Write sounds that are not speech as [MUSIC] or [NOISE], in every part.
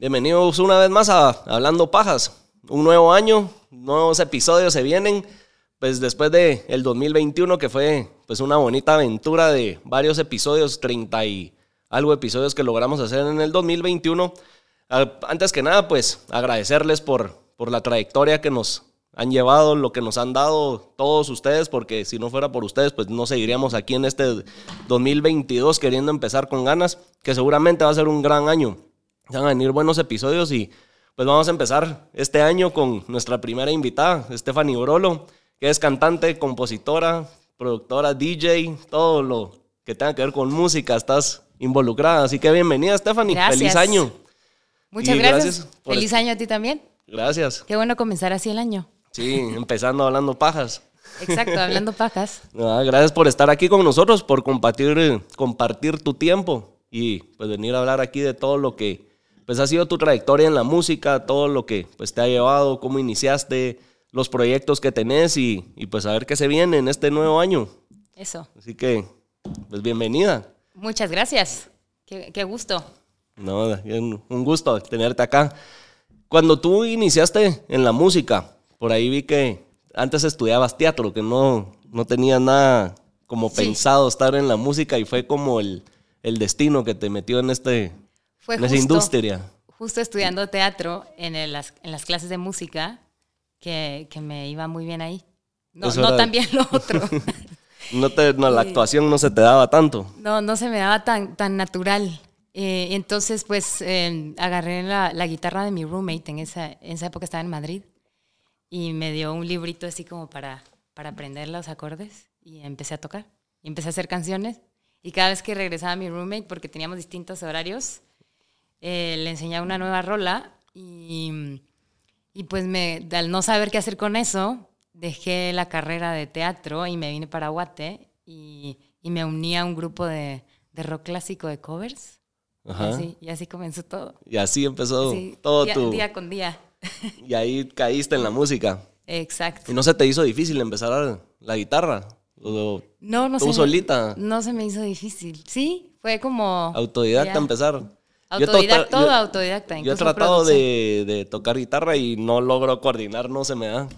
Bienvenidos una vez más a Hablando Pajas. Un nuevo año, nuevos episodios se vienen. Pues después de el 2021 que fue pues una bonita aventura de varios episodios, 30 y algo episodios que logramos hacer en el 2021. Antes que nada, pues agradecerles por, por la trayectoria que nos han llevado, lo que nos han dado todos ustedes, porque si no fuera por ustedes, pues no seguiríamos aquí en este 2022 queriendo empezar con ganas, que seguramente va a ser un gran año. Van a venir buenos episodios y pues vamos a empezar este año con nuestra primera invitada, Stephanie Brolo, que es cantante, compositora, productora, DJ, todo lo que tenga que ver con música, estás involucrada. Así que bienvenida, Stephanie. Feliz año. Muchas gracias. Feliz año a ti también. Gracias. Qué bueno comenzar así el año. Sí, empezando hablando pajas. Exacto, hablando [LAUGHS] pajas. Ah, gracias por estar aquí con nosotros, por compartir, compartir tu tiempo y pues venir a hablar aquí de todo lo que pues ha sido tu trayectoria en la música, todo lo que pues te ha llevado, cómo iniciaste, los proyectos que tenés y, pues a ver qué se viene en este nuevo año. Eso. Así que, pues bienvenida. Muchas gracias. Qué, gusto. No, un gusto tenerte acá. Cuando tú iniciaste en la música, por ahí vi que antes estudiabas teatro, que no, no tenía nada como pensado estar en la música y fue como el, el destino que te metió en este, fue en esa industria. Justo estudiando teatro en, las, en las clases de música, que, me iba muy bien ahí. No, no tan bien lo [LAUGHS] otro. no, te, no la actuación no se te daba tanto. No, no se me daba tan, tan natural. Eh, entonces, pues, em, agarré la, la, guitarra de mi roommate, en esa, en esa época estaba en Madrid, y me dio un librito así como para, para aprender los acordes, y empecé a tocar. Y empecé a hacer canciones, y cada vez que regresaba mi roommate, porque teníamos distintos horarios, eh, le enseñaba una nueva rola y, y pues me, al no saber qué hacer con eso, dejé la carrera de teatro y me vine para Guate y, y me uní a un grupo de, de rock clásico de covers. Y, así, comenzó todo. Y así empezó todo día, tu... Día con día. [LAUGHS] Y ahí caíste en la música. Exacto. ¿Y no se te hizo difícil empezar la guitarra? no, no ¿Tú solita? No se me hizo difícil. Sí, fue como... Autodidacta empezar. Autodidacta, todo autodidacta. Yo he tratado de, tocar guitarra y no logro coordinar, no se me da.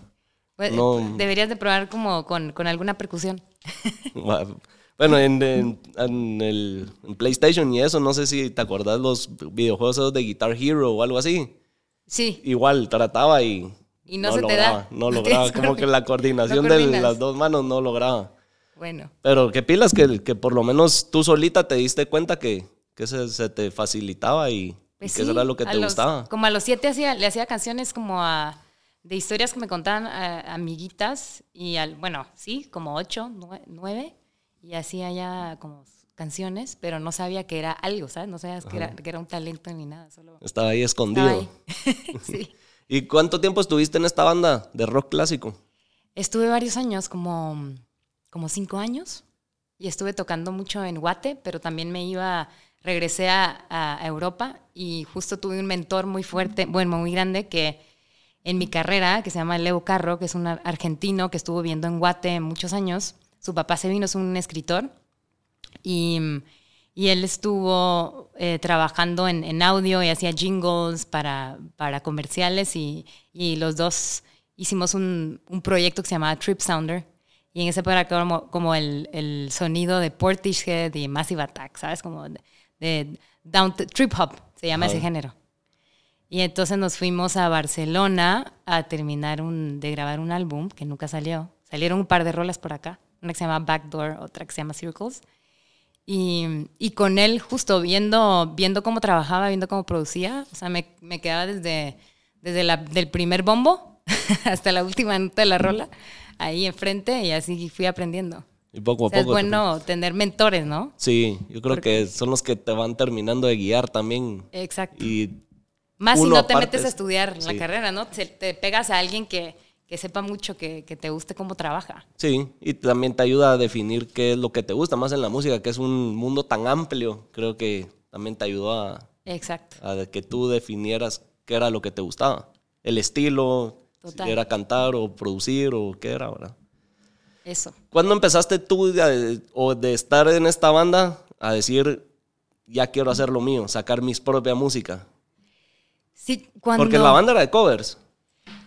Pues, deberías de probar como con, alguna percusión. [LAUGHS] Bueno, en, el PlayStation y eso, no sé si te acordás los videojuegos de Guitar Hero o algo así. Sí. Igual trataba y, y no, se lograba, te da. No [LAUGHS] lograba, como que la [LAUGHS] coordinación de las dos manos no lograba. Bueno. Pero qué pilas que, que por lo menos tú solita te diste cuenta que, que se, te facilitaba y, pues que eso era lo que te gustaba. Como a los siete hacía, le hacía canciones como a, de historias que me contaban amiguitas y al, bueno, sí, como ocho, nueve, y hacía ya como canciones, pero no sabía que era algo, ¿sabes? No sabías que era, que era, un talento ni nada. Solo estaba ahí escondido. [LAUGHS] sí. [LAUGHS] ¿Y cuánto tiempo estuviste en esta banda de rock clásico? Estuve varios años, como, como cinco años, y estuve tocando mucho en Guate, pero también me iba regresé a, Europa y justo tuve un mentor muy fuerte, bueno, muy grande, que en mi carrera, que se llama Leo Carro, que es un argentino que estuvo viviendo en Guate muchos años. Su papá se vino, es un escritor, y, él estuvo eh, trabajando en, audio y hacía jingles para, para comerciales, y, los dos hicimos un, proyecto que se llamaba Trip Sounder. Y en ese era como, como el, el, sonido de Portishead y Massive Attack, ¿sabes? Como de down trip hop, se llama ese género. Y entonces nos fuimos a Barcelona a terminar un, de grabar un álbum que nunca salió. Salieron un par de rolas por acá, una que se llama Backdoor, otra que se llama Circles. Y, y con él justo viendo, viendo cómo trabajaba, viendo cómo producía, o sea, me, me quedaba desde, desde la, del primer bombo [LAUGHS] hasta la última nota de la rola, ahí enfrente y así fui aprendiendo. Y poco a poco. Es bueno tener mentores, ¿no? Sí, yo creo que son los que te van terminando de guiar también. Exacto. Y Más si no te metes a estudiar la carrera, ¿no? Te, te pegas a alguien que, que sepa mucho, que, que, te guste cómo trabaja. Sí, y también te ayuda a definir qué es lo que te gusta, más en la música, que es un mundo tan amplio. Creo que también te ayudó a, Exacto. a que tú definieras qué era lo que te gustaba. El estilo, si era cantar o producir o qué era, ¿verdad? Eso. ¿Cuándo empezaste tú de, o de estar en esta banda a decir, ya quiero hacer lo mío, sacar mis propia música? Sí, cuando... Porque la banda era de covers.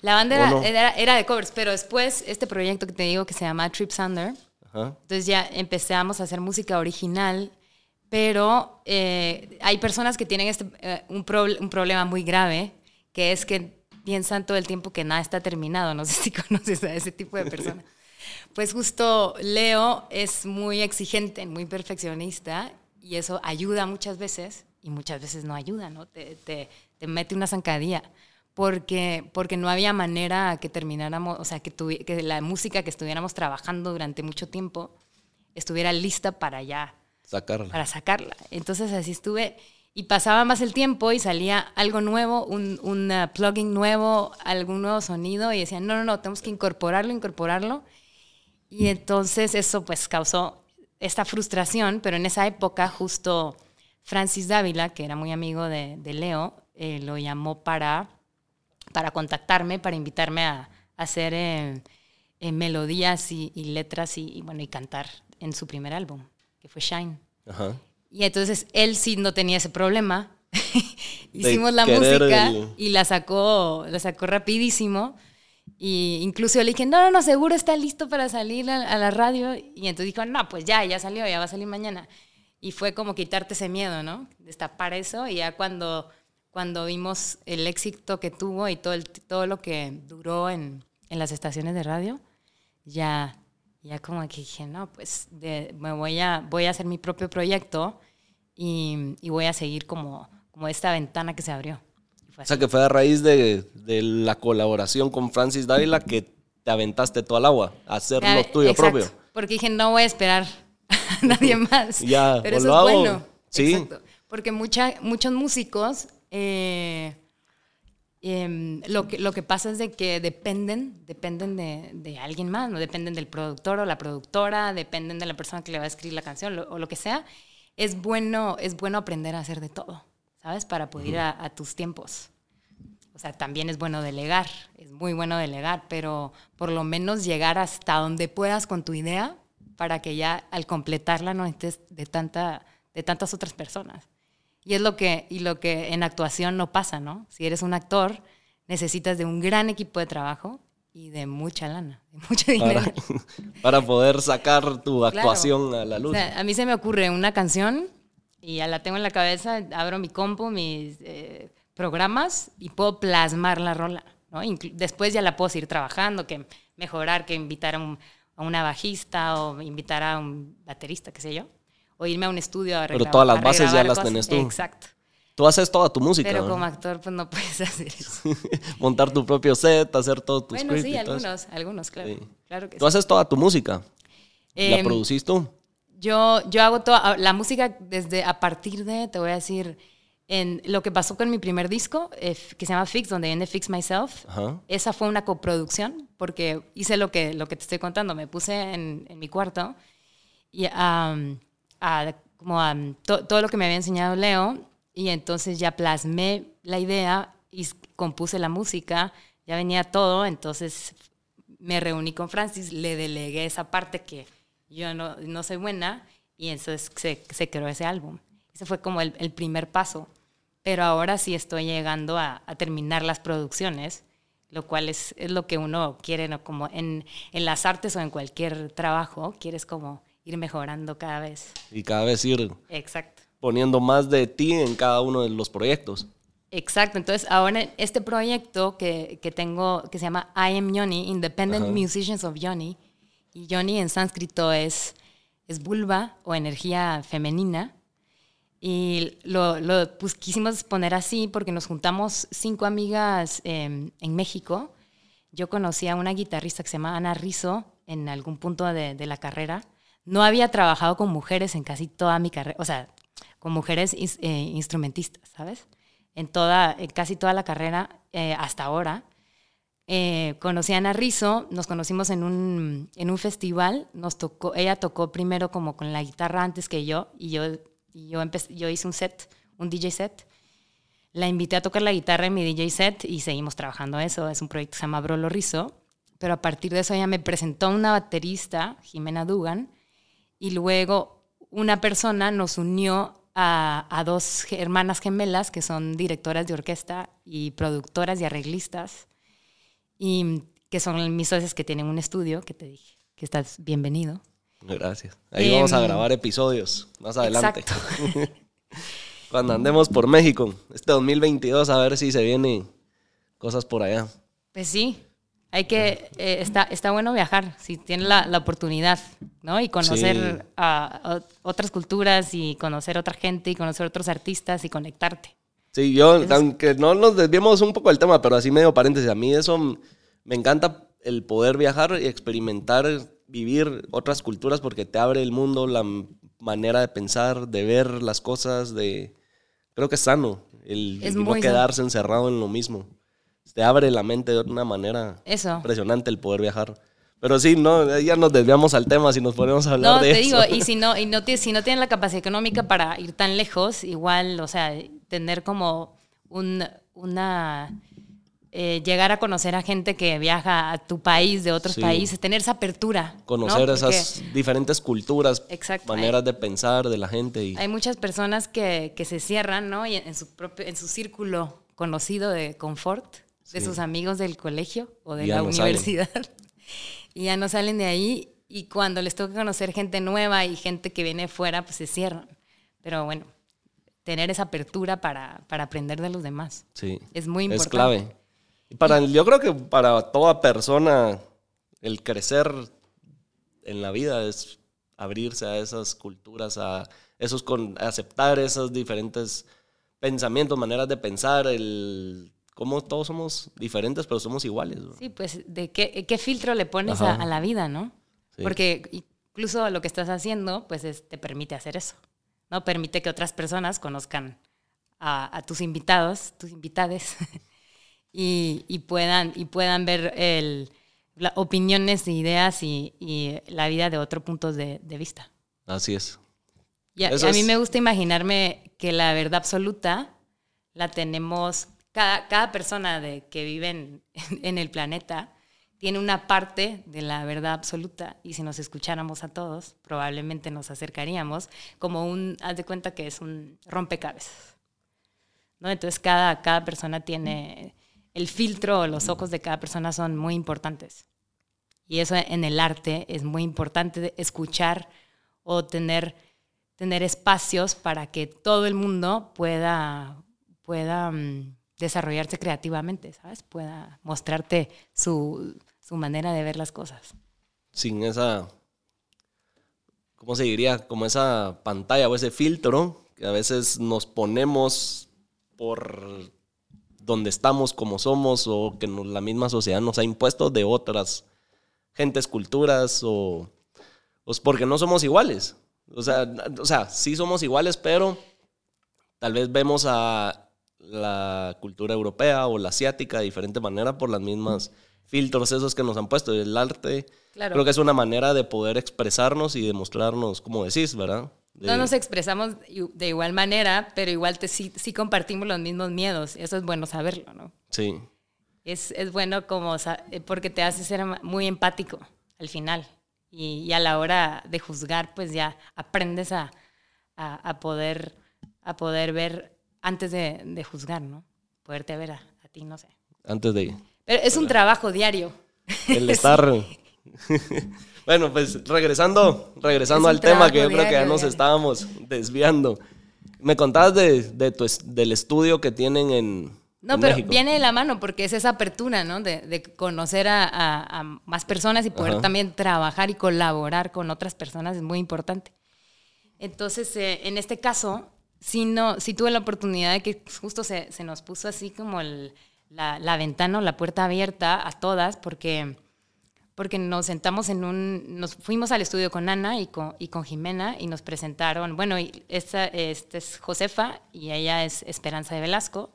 La banda era, era, de covers, pero después este proyecto que te digo que se llama Trip Thunder, entonces ya empezamos a hacer música original, pero eh, hay personas que tienen este, eh, un, un problema muy grave, que es que piensan todo el tiempo que nada está terminado. No sé si [LAUGHS] conoces a ese tipo de personas. Pues justo Leo es muy exigente, muy perfeccionista y eso ayuda muchas veces y muchas veces no ayuda, ¿no? Te, te, te mete una zancadilla porque, porque no había manera que termináramos, o sea, que, que la música que estuviéramos trabajando durante mucho tiempo estuviera lista para ya sacarla. Para sacarla. Entonces así estuve y pasaba más el tiempo y salía algo nuevo, un, un uh, plugin nuevo, algún nuevo sonido y decían, no, no, no, tenemos que incorporarlo, incorporarlo. Y entonces eso pues causó esta frustración, pero en esa época justo Francis Dávila, que era muy amigo de, de Leo, eh, lo llamó para, para contactarme, para invitarme a, hacer eh, eh, melodías y, letras y, y, bueno, y cantar en su primer álbum, que fue Shine. Ajá. Y entonces él sí no tenía ese problema. [LAUGHS] Hicimos la música y la sacó, la sacó rapidísimo. Y incluso le dije, no, no, no, seguro está listo para salir a, la radio. Y entonces dijo, no, pues ya, ya salió, ya va a salir mañana. Y fue como quitarte ese miedo, ¿no? Destapar eso. Y ya cuando, cuando vimos el éxito que tuvo y todo, el, todo lo que duró en, en las estaciones de radio, ya ya como que dije, no, pues me voy a, voy a hacer mi propio proyecto y, y voy a seguir como, como esta ventana que se abrió. O sea, que fue a raíz de, de, la colaboración con Francis Dávila que te aventaste todo al agua, a hacer lo tuyo Exacto, propio. Porque dije, no voy a esperar a [LAUGHS] nadie más. ya, Pero eso es bueno. Sí. Exacto. Porque mucha, muchos músicos eh, Em, lo, que, lo que pasa es de que dependen, dependen de, de, alguien más, no dependen del productor o la productora, dependen de la persona que le va a escribir la canción o lo que sea. Es bueno, es bueno aprender a hacer de todo, ¿sabes? Para poder ir a, tus tiempos. O sea, también es bueno delegar, es muy bueno delegar, pero por lo menos llegar hasta donde puedas con tu idea para que ya al completarla no estés de, tanta, de tantas otras personas. Y es lo que, y lo que en actuación no pasa, ¿no? Si eres un actor, necesitas de un gran equipo de trabajo y de mucha lana, de mucho dinero. [LAUGHS] Para, poder sacar tu actuación a la luz. a mí se me ocurre una canción y ya la tengo en la cabeza, abro mi compu, mis eh, programas y puedo plasmar la rola. ¿no? después ya la puedo seguir trabajando, que mejorar, que invitar a, a una bajista o invitar a un baterista, qué sé yo o irme a un estudio a Pero todas las bases ya las tenés tú. Exacto. Tú haces toda tu música. Pero como actor, pues no puedes [LAUGHS] hacer eso. Montar tu propio set, hacer todo tu bueno, sí, algunos, algunos, claro. claro que tú haces toda tu música. ¿La em, producís tú? Yo, yo hago toda la música desde a partir de, te voy a decir, en lo que pasó con mi primer disco, eh, que se llama Fix, donde viene Fix Myself. Esa fue una coproducción, porque hice lo que, lo que te estoy contando. Me puse en, en mi cuarto y como a todo lo que me había enseñado Leo y entonces ya plasmé la idea y compuse la música, ya venía todo, entonces me reuní con Francis, le delegué esa parte que yo no, no soy buena y entonces se, se, creó ese álbum. Ese fue como el, el, primer paso, pero ahora sí estoy llegando a, a terminar las producciones, lo cual es, es, lo que uno quiere, ¿no? como en, en las artes o en cualquier trabajo, quieres como ir mejorando cada vez. Y cada vez ir Exacto. poniendo más de ti en cada uno de los proyectos. Exacto, entonces ahora este proyecto que, que tengo, que se llama I Am Yoni, Independent Musicians of Yoni, y Yoni en sánscrito es, es vulva o energía femenina, y lo, lo pues, quisimos poner así porque nos juntamos cinco amigas em, en México. Yo conocí a una guitarrista que se llama Ana Rizzo en algún punto de, la carrera no había trabajado con mujeres en casi toda mi carrera, o sea, con mujeres eh, instrumentistas, ¿sabes? En, toda, casi toda la carrera eh, hasta ahora. Eh, conocí a Ana Rizzo, nos conocimos en un, en un festival, nos tocó, ella tocó primero como con la guitarra antes que yo y yo, y yo, empecé, yo hice un set, un DJ set. La invité a tocar la guitarra en mi DJ set y seguimos trabajando eso. Es un proyecto que se llama Brolo Rizzo. Pero a partir de eso ella me presentó una baterista, Jimena Dugan, y luego una persona nos unió a, a dos hermanas gemelas que son directoras de orquesta y productoras y arreglistas, y que son mis socios que tienen un estudio, que te dije que estás bienvenido. Gracias. Ahí vamos a Em, grabar episodios más adelante. Exacto. [LAUGHS] Cuando andemos por México, este 2022, a ver si se vienen cosas por allá. Pues sí, hay que, eh, está, está bueno viajar, si tienes la, la oportunidad, ¿no? Y conocer Sí. a, a otras culturas y conocer otra gente y conocer otros artistas y conectarte. Sí, yo, aunque no nos desviemos un poco del tema, pero así medio paréntesis, a mí eso me encanta el poder viajar y experimentar, vivir otras culturas porque te abre el mundo, la manera de pensar, de ver las cosas, de... Creo que es sano el Es no sano. quedarse encerrado en lo mismo. Te abre la mente de una manera Eso. impresionante el poder viajar. Pero sí, no, ya nos desviamos al tema si nos ponemos a hablar No, de te eso. digo, y si no, y no, tie- si no tienen la capacidad económica para ir tan lejos, igual, o sea, tener como un, una... eh, llegar a conocer a gente que viaja a tu país, de otros Sí. países, tener esa apertura. ¿no? Conocer Porque esas diferentes culturas, Exacto. maneras de pensar de la gente. Y, Hay muchas personas que, que se cierran, ¿no? Y en, su propio, en su círculo conocido de confort, de Sí. sus amigos del colegio o de ya la no salen. universidad. [LAUGHS] y ya no salen de ahí. Y cuando les toca conocer gente nueva y gente que viene fuera, pues se cierran. Pero bueno, tener esa apertura para, para aprender de los demás. sí, Es muy Es importante. clave. Y para, yo creo que para toda persona el crecer en la vida es abrirse a esas culturas, a esos con, a aceptar esos diferentes pensamientos, maneras de pensar, el cómo todos somos diferentes, pero somos iguales. ¿no? Sí, pues, ¿de qué, qué filtro le pones a, la vida, no? Sí. Porque incluso lo que estás haciendo, pues, es- te permite hacer eso, ¿no? Permite que otras personas conozcan a, a tus invitados, tus invitades, [LAUGHS] y, y puedan, y puedan ver el, la- opiniones, ideas y, y la vida de otro punto de, de vista. Así es. Y a, mí es- me gusta imaginarme que la verdad absoluta la tenemos, cada, cada persona de, que vive en, [LAUGHS] en el planeta tiene una parte de la verdad absoluta y si nos escucháramos a todos, probablemente nos acercaríamos como un, haz de cuenta que es un rompecabezas. ¿no? Entonces cada, cada persona tiene, el filtro o los ojos de cada persona son muy importantes. Y eso en el arte es muy importante escuchar o tener, tener espacios para que todo el mundo pueda, pueda mm, desarrollarse creativamente, ¿sabes? Pueda mostrarte su, su manera de ver las cosas. sin esa, ¿cómo se diría? Como esa pantalla o ese filtro que a veces nos ponemos por donde estamos, como somos, o que la misma sociedad nos ha impuesto de otras gentes, culturas, o pues porque no somos iguales. O sea, o sea, sí somos iguales, pero tal vez vemos a la cultura europea o la asiática de diferente manera por las mismas filtros esos que nos han puesto. El arte Claro. creo que es una manera de poder expresarnos y demostrarnos, como decís, ¿verdad? De- No nos expresamos de igual manera, pero igual te, sí, sí compartimos los mismos miedos. Eso es bueno saberlo, ¿no? Sí, Es, es bueno como, eh, porque te hace ser muy empático al final. Y, y a la hora de juzgar, pues ya aprendes a, a, a poder, a poder ver antes de, de juzgar, ¿no? Poderte ver a, a ti, no sé. antes de Pero es un trabajo diario. el [LAUGHS] estar... [LAUGHS] bueno, pues regresando, regresando al tema que yo creo que ya nos diario. estábamos desviando. Me contabas de, de tu del estudio que tienen en, No, pero México. viene de la mano porque es esa apertura, ¿no? De, de conocer a, a- a más personas y poder Ajá. también trabajar y colaborar con otras personas es muy importante. Entonces, eh, en este caso, sí, no, sí tuve la oportunidad de que justo se, se nos puso así como el- la, ventana o la puerta abierta a todas porque, porque nos sentamos en un... Nos fuimos al estudio con Ana y con, y con Jimena y nos presentaron... Bueno, esta, esta es Josefa y ella es Esperanza de Velasco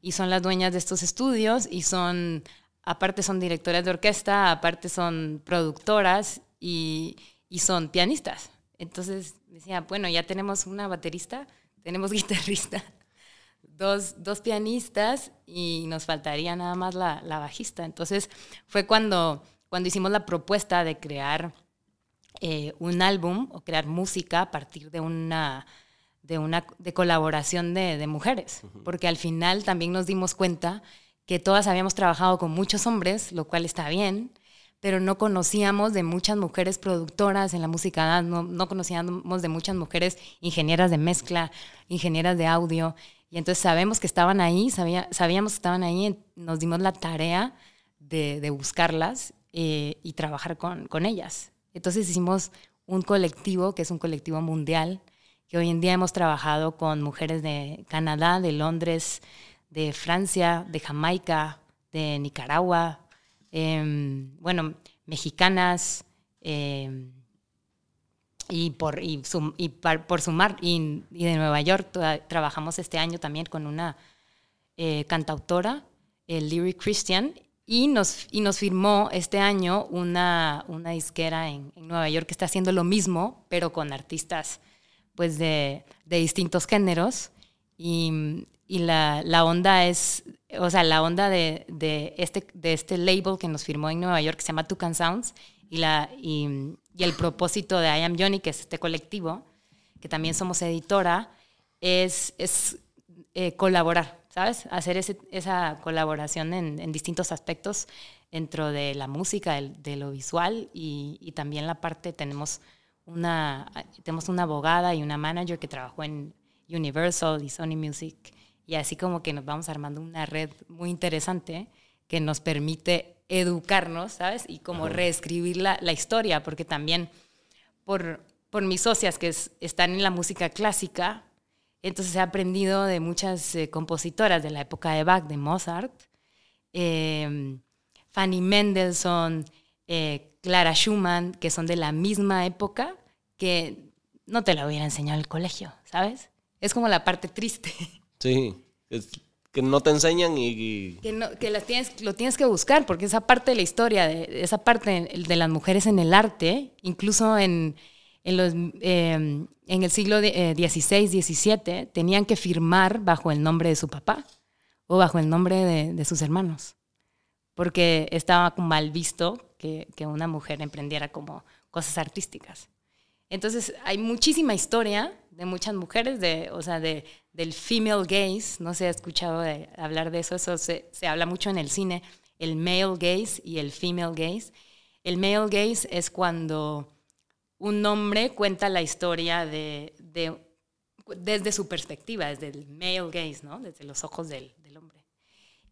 y son las dueñas de estos estudios y son, aparte son directoras de orquesta, aparte son productoras y, y son pianistas. Entonces decía, bueno, ya tenemos una baterista, tenemos [LAUGHS] guitarrista, dos, dos pianistas y nos faltaría nada más la, la bajista. Entonces fue cuando, cuando hicimos la propuesta de crear eh, un álbum o crear música a partir de una de una de colaboración de, de mujeres, porque al final también nos dimos cuenta que todas habíamos trabajado con muchos hombres, lo cual está bien, pero no conocíamos de muchas mujeres productoras en la música, no, no conocíamos de muchas mujeres ingenieras de mezcla, ingenieras de audio, y entonces sabemos que estaban ahí, sabía, sabíamos que estaban ahí, nos dimos la tarea de, de buscarlas eh, y trabajar con, con ellas. Entonces hicimos un colectivo que es un colectivo mundial, que hoy en día hemos trabajado con mujeres de Canadá, de Londres, de Francia, de Jamaica, de Nicaragua, Em, bueno, mexicanas, em, y por, y, por sumar, y, de Nueva York trabajamos este año también con una eh, cantautora, el Lyric Christian, y nos, y nos firmó este año una, una disquera en, Nueva York que está haciendo lo mismo, pero con artistas pues de, de distintos géneros. Y, y la, la, onda es, o sea, la onda de, de, este, de este label que nos firmó en Nueva York que se llama Tucan Sounds y, la, y, y, el propósito de I Am Johnny, que es este colectivo, que también somos editora, es, es eh, colaborar, ¿sabes? Hacer ese, esa colaboración en, en, distintos aspectos dentro de la música, de lo visual y, y, también la parte, tenemos una, tenemos una abogada y una manager que trabajó en Universal y Sony Music y así como que nos vamos armando una red muy interesante que nos permite educarnos, ¿sabes? Y como reescribir la, la, historia, porque también por, por mis socias que están en la música clásica, entonces he aprendido de muchas eh, compositoras de la época de Bach, de Mozart, eh, Fanny Mendelssohn, eh, Clara Schumann, que son de la misma época, que no te la hubiera enseñado el colegio, ¿sabes? Es como la parte triste. Sí, que no te enseñan y... Que, no, que las tienes, lo tienes que buscar, porque esa parte de la historia, de, esa parte de las mujeres en el arte, incluso en, en, los, em, en el siglo XVI, eh, XVII, tenían que firmar bajo el nombre de su papá o bajo el nombre de, de sus hermanos, porque estaba mal visto que, que una mujer emprendiera como cosas artísticas. Entonces hay muchísima historia de muchas mujeres, de, o sea, de, del female gaze, no se ha escuchado hablar de eso, eso se, se, habla mucho en el cine, el male gaze y el female gaze. El male gaze es cuando un hombre cuenta la historia de, de desde su perspectiva, desde el male gaze, ¿no? desde los ojos del, del, hombre.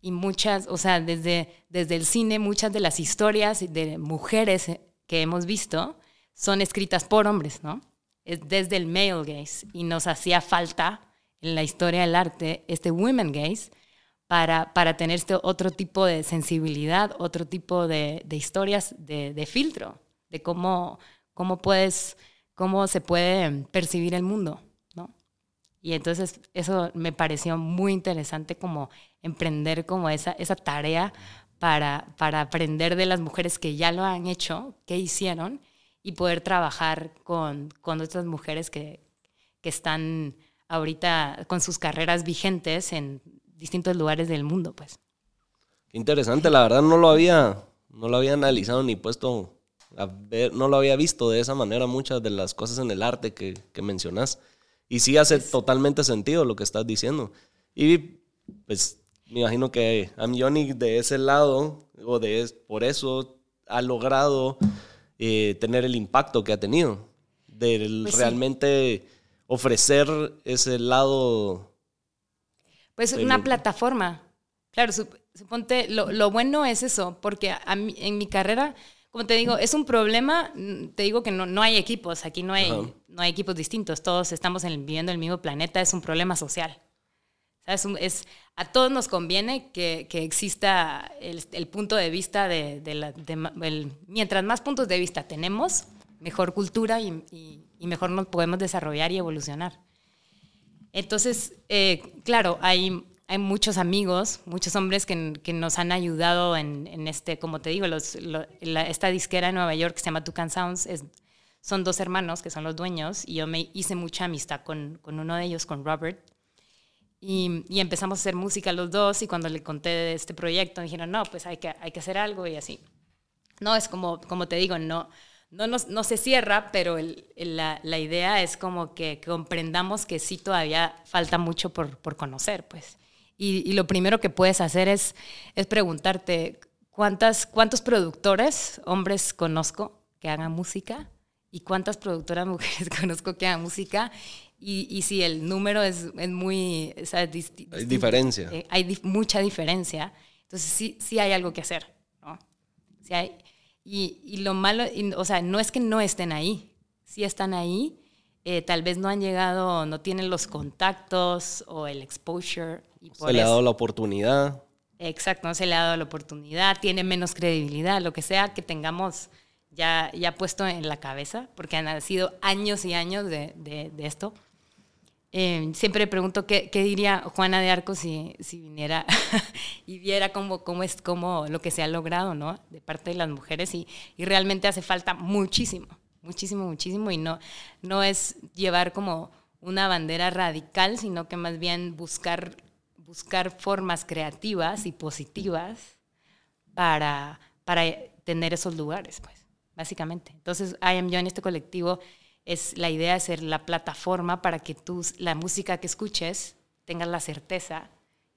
Y muchas, o sea, desde, desde el cine, muchas de las historias de mujeres que hemos visto son escritas por hombres, ¿no? es desde el male gaze y nos hacía falta en la historia del arte este women gaze para, para tener este otro tipo de sensibilidad, otro tipo de, historias de, de, filtro, de cómo, cómo, puedes, cómo se puede percibir el mundo. ¿no? Y entonces eso me pareció muy interesante como emprender como esa, esa tarea para, para aprender de las mujeres que ya lo han hecho, qué hicieron y poder trabajar con, con otras mujeres que, que están ahorita con sus carreras vigentes en distintos lugares del mundo, pues. Interesante, la verdad no lo había, no lo había analizado ni puesto a ver, no lo había visto de esa manera muchas de las cosas en el arte que, que mencionas. Y sí hace totalmente sentido lo que estás diciendo. Y pues me imagino que Am Johnny de ese lado, o de por eso ha logrado eh, tener el impacto que ha tenido, de pues realmente ofrecer ese lado. Pues una plataforma. Claro, suponte, lo, lo, bueno es eso, porque a mí, en mi carrera, como te digo, es un problema, mm, te digo que no, no hay equipos, aquí no hay, no hay equipos distintos, todos estamos en, viviendo en el mismo planeta, es un problema social. Es, a todos nos conviene que, que exista el, el, punto de vista de, de, la, el, mientras más puntos de vista tenemos, mejor cultura y, y, y, mejor nos podemos desarrollar y evolucionar. Entonces, eh, claro, hay, hay muchos amigos, muchos hombres que, que nos han ayudado en, en, este, como te digo, los, lo, la, esta disquera de Nueva York que se llama Tucan Sounds, es, son dos hermanos que son los dueños y yo me hice mucha amistad con, con uno de ellos, con Robert y, y, empezamos a hacer música los dos y cuando le conté de este proyecto me dijeron, no, pues hay que, hay que hacer algo y así. No, es como, como te digo, no, no, no se cierra, pero la, la, idea es como que comprendamos que sí todavía falta mucho por, por conocer, pues. Y, y, lo primero que puedes hacer es, es preguntarte cuántas, cuántos productores, hombres, conozco que hagan música y cuántas productoras [LAUGHS] mujeres conozco que hagan música y, y si el número es, es muy... hay diferencia. Eh, hay mucha diferencia. Entonces sí, sí hay algo que hacer. ¿no? Sí hay, y, y, lo malo, o sea, no es que no estén ahí, sí están ahí, eh, tal vez no han llegado, no tienen los contactos o el exposure. Y se le ha dado la oportunidad. Exacto, no se le ha dado la oportunidad, tiene menos credibilidad, lo que sea que tengamos ya, ya puesto en la cabeza, porque han sido años y años de, de, de esto. Eh, siempre pregunto qué, qué, diría Juana de Arco si, si viniera [LAUGHS] y viera cómo, cómo es cómo lo que se ha logrado ¿no? de parte de las mujeres y, y, realmente hace falta muchísimo, muchísimo, muchísimo y no, no es llevar como una bandera radical, sino que más bien buscar, buscar formas creativas y positivas para, para tener esos lugares, pues, básicamente. Entonces, I Am Yo en este colectivo es la idea de ser la plataforma para que tú, la música que escuches, tengas la certeza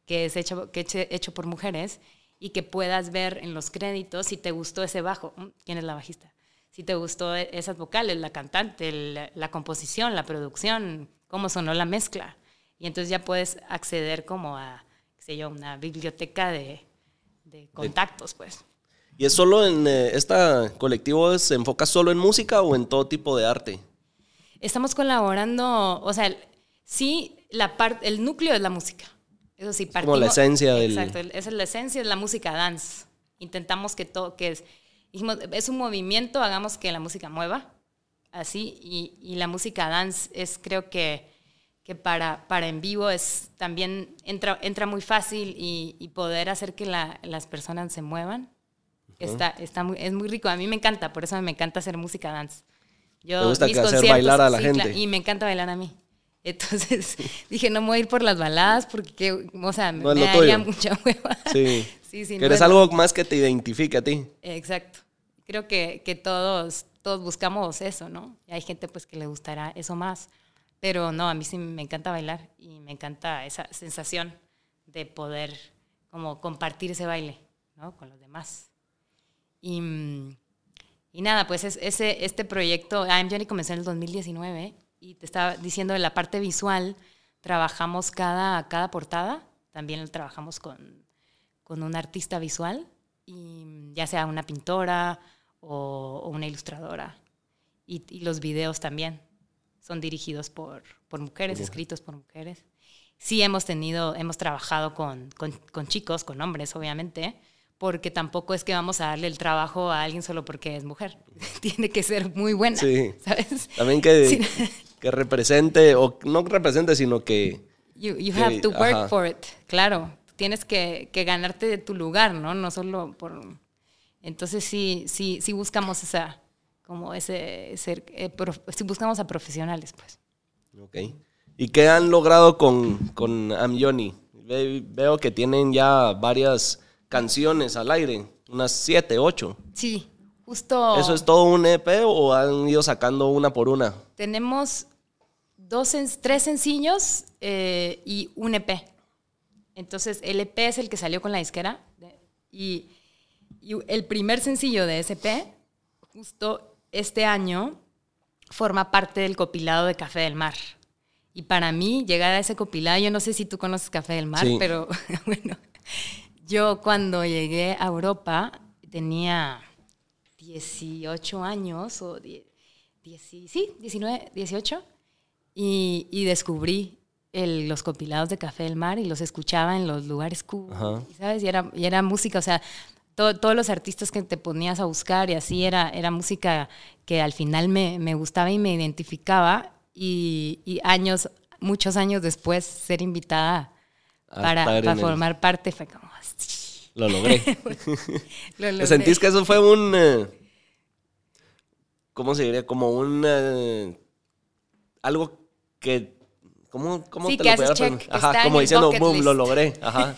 que es hecho, que es hecho por mujeres y que puedas ver en los créditos si te gustó ese bajo, mm, quién es la bajista, si te gustó e, esas vocales, la cantante, la, la composición, la producción, cómo sonó la mezcla. Y entonces ya puedes acceder como a, qué sé yo, una biblioteca de, de contactos, pues. ¿Y es solo en eh, esta colectivo se enfoca solo en música o en todo tipo de arte? Estamos colaborando, o sea, sí, la parte, el núcleo es la música. Eso sí, partimos, Como la esencia del... Exacto, esa es la esencia, es la música dance. Intentamos que todo, que es, dijimos, es un movimiento, hagamos que la música mueva, así, y, y la música dance es, creo que, que para, para en vivo es también, entra, entra muy fácil y, y poder hacer que la, las personas se muevan. Está, está muy, es muy rico, a mí me encanta, por eso me encanta hacer música dance. Yo, gusta hacer bailar a la gente. y me encanta bailar a mí. Entonces [LAUGHS] dije, no me voy a ir por las baladas porque, o sea, me, daría mucha [LAUGHS] hueva. Sí. sí, sí Quieres algo más que te identifique a ti. Exacto. Creo que, que, todos, todos buscamos eso, ¿no? Y hay gente pues que le gustará eso más. Pero no, a mí sí me encanta bailar y me encanta esa sensación de poder como compartir ese baile, ¿no? Con los demás. Y mm, y nada, pues es, ese, este proyecto, I'm Johnny comenzó en el 2019 y te estaba diciendo de la parte visual, trabajamos cada, cada portada, también trabajamos con, con un artista visual, y ya sea una pintora o, una ilustradora. Y, y, los videos también son dirigidos por, por mujeres, escritos por mujeres. Sí hemos tenido, hemos trabajado con, con, con chicos, con hombres, obviamente, porque tampoco es que vamos a darle el trabajo a alguien solo porque es mujer. [LAUGHS] Tiene que ser muy buena, sí. ¿sabes? También que, que represente, o no represente, sino que... You, you have to work for it, claro. Tienes que, que, ganarte tu lugar, ¿no? No solo por... Entonces sí, sí, sí buscamos esa, como ese, ser, eh, sí buscamos a profesionales, pues. Ok. ¿Y qué han logrado con, con Amyoni? Veo que tienen ya varias canciones al aire, unas siete, ocho. Sí, justo. ¿Eso es todo un EP o han ido sacando una por una? Tenemos dos, tres sencillos eh, y un EP. Entonces, el EP es el que salió con la disquera y, y el primer sencillo de ese EP, justo este año, forma parte del copilado de Café del Mar. Y para mí, llegar a ese copilado, yo no sé si tú conoces Café del Mar, pero [LAUGHS] bueno, yo cuando llegué a Europa tenía 18 años, o sí, 19, 18, y, y descubrí el, los compilados de Café del Mar y los escuchaba en los lugares cool, ¿sabes? Y era, y era música, o sea, todos los artistas que te ponías a buscar y así era, era música que al final me, me gustaba y me identificaba y, y, años, muchos años después ser invitada para, para formar parte fue como, lo logré. [LAUGHS] lo ¿Sentís que eso fue un... Eh, ¿Cómo se diría? Como un... Eh, algo que... ¿Cómo, cómo sí, te lo check, Ajá, como diciendo, boom, lo logré. [LAUGHS] Ajá.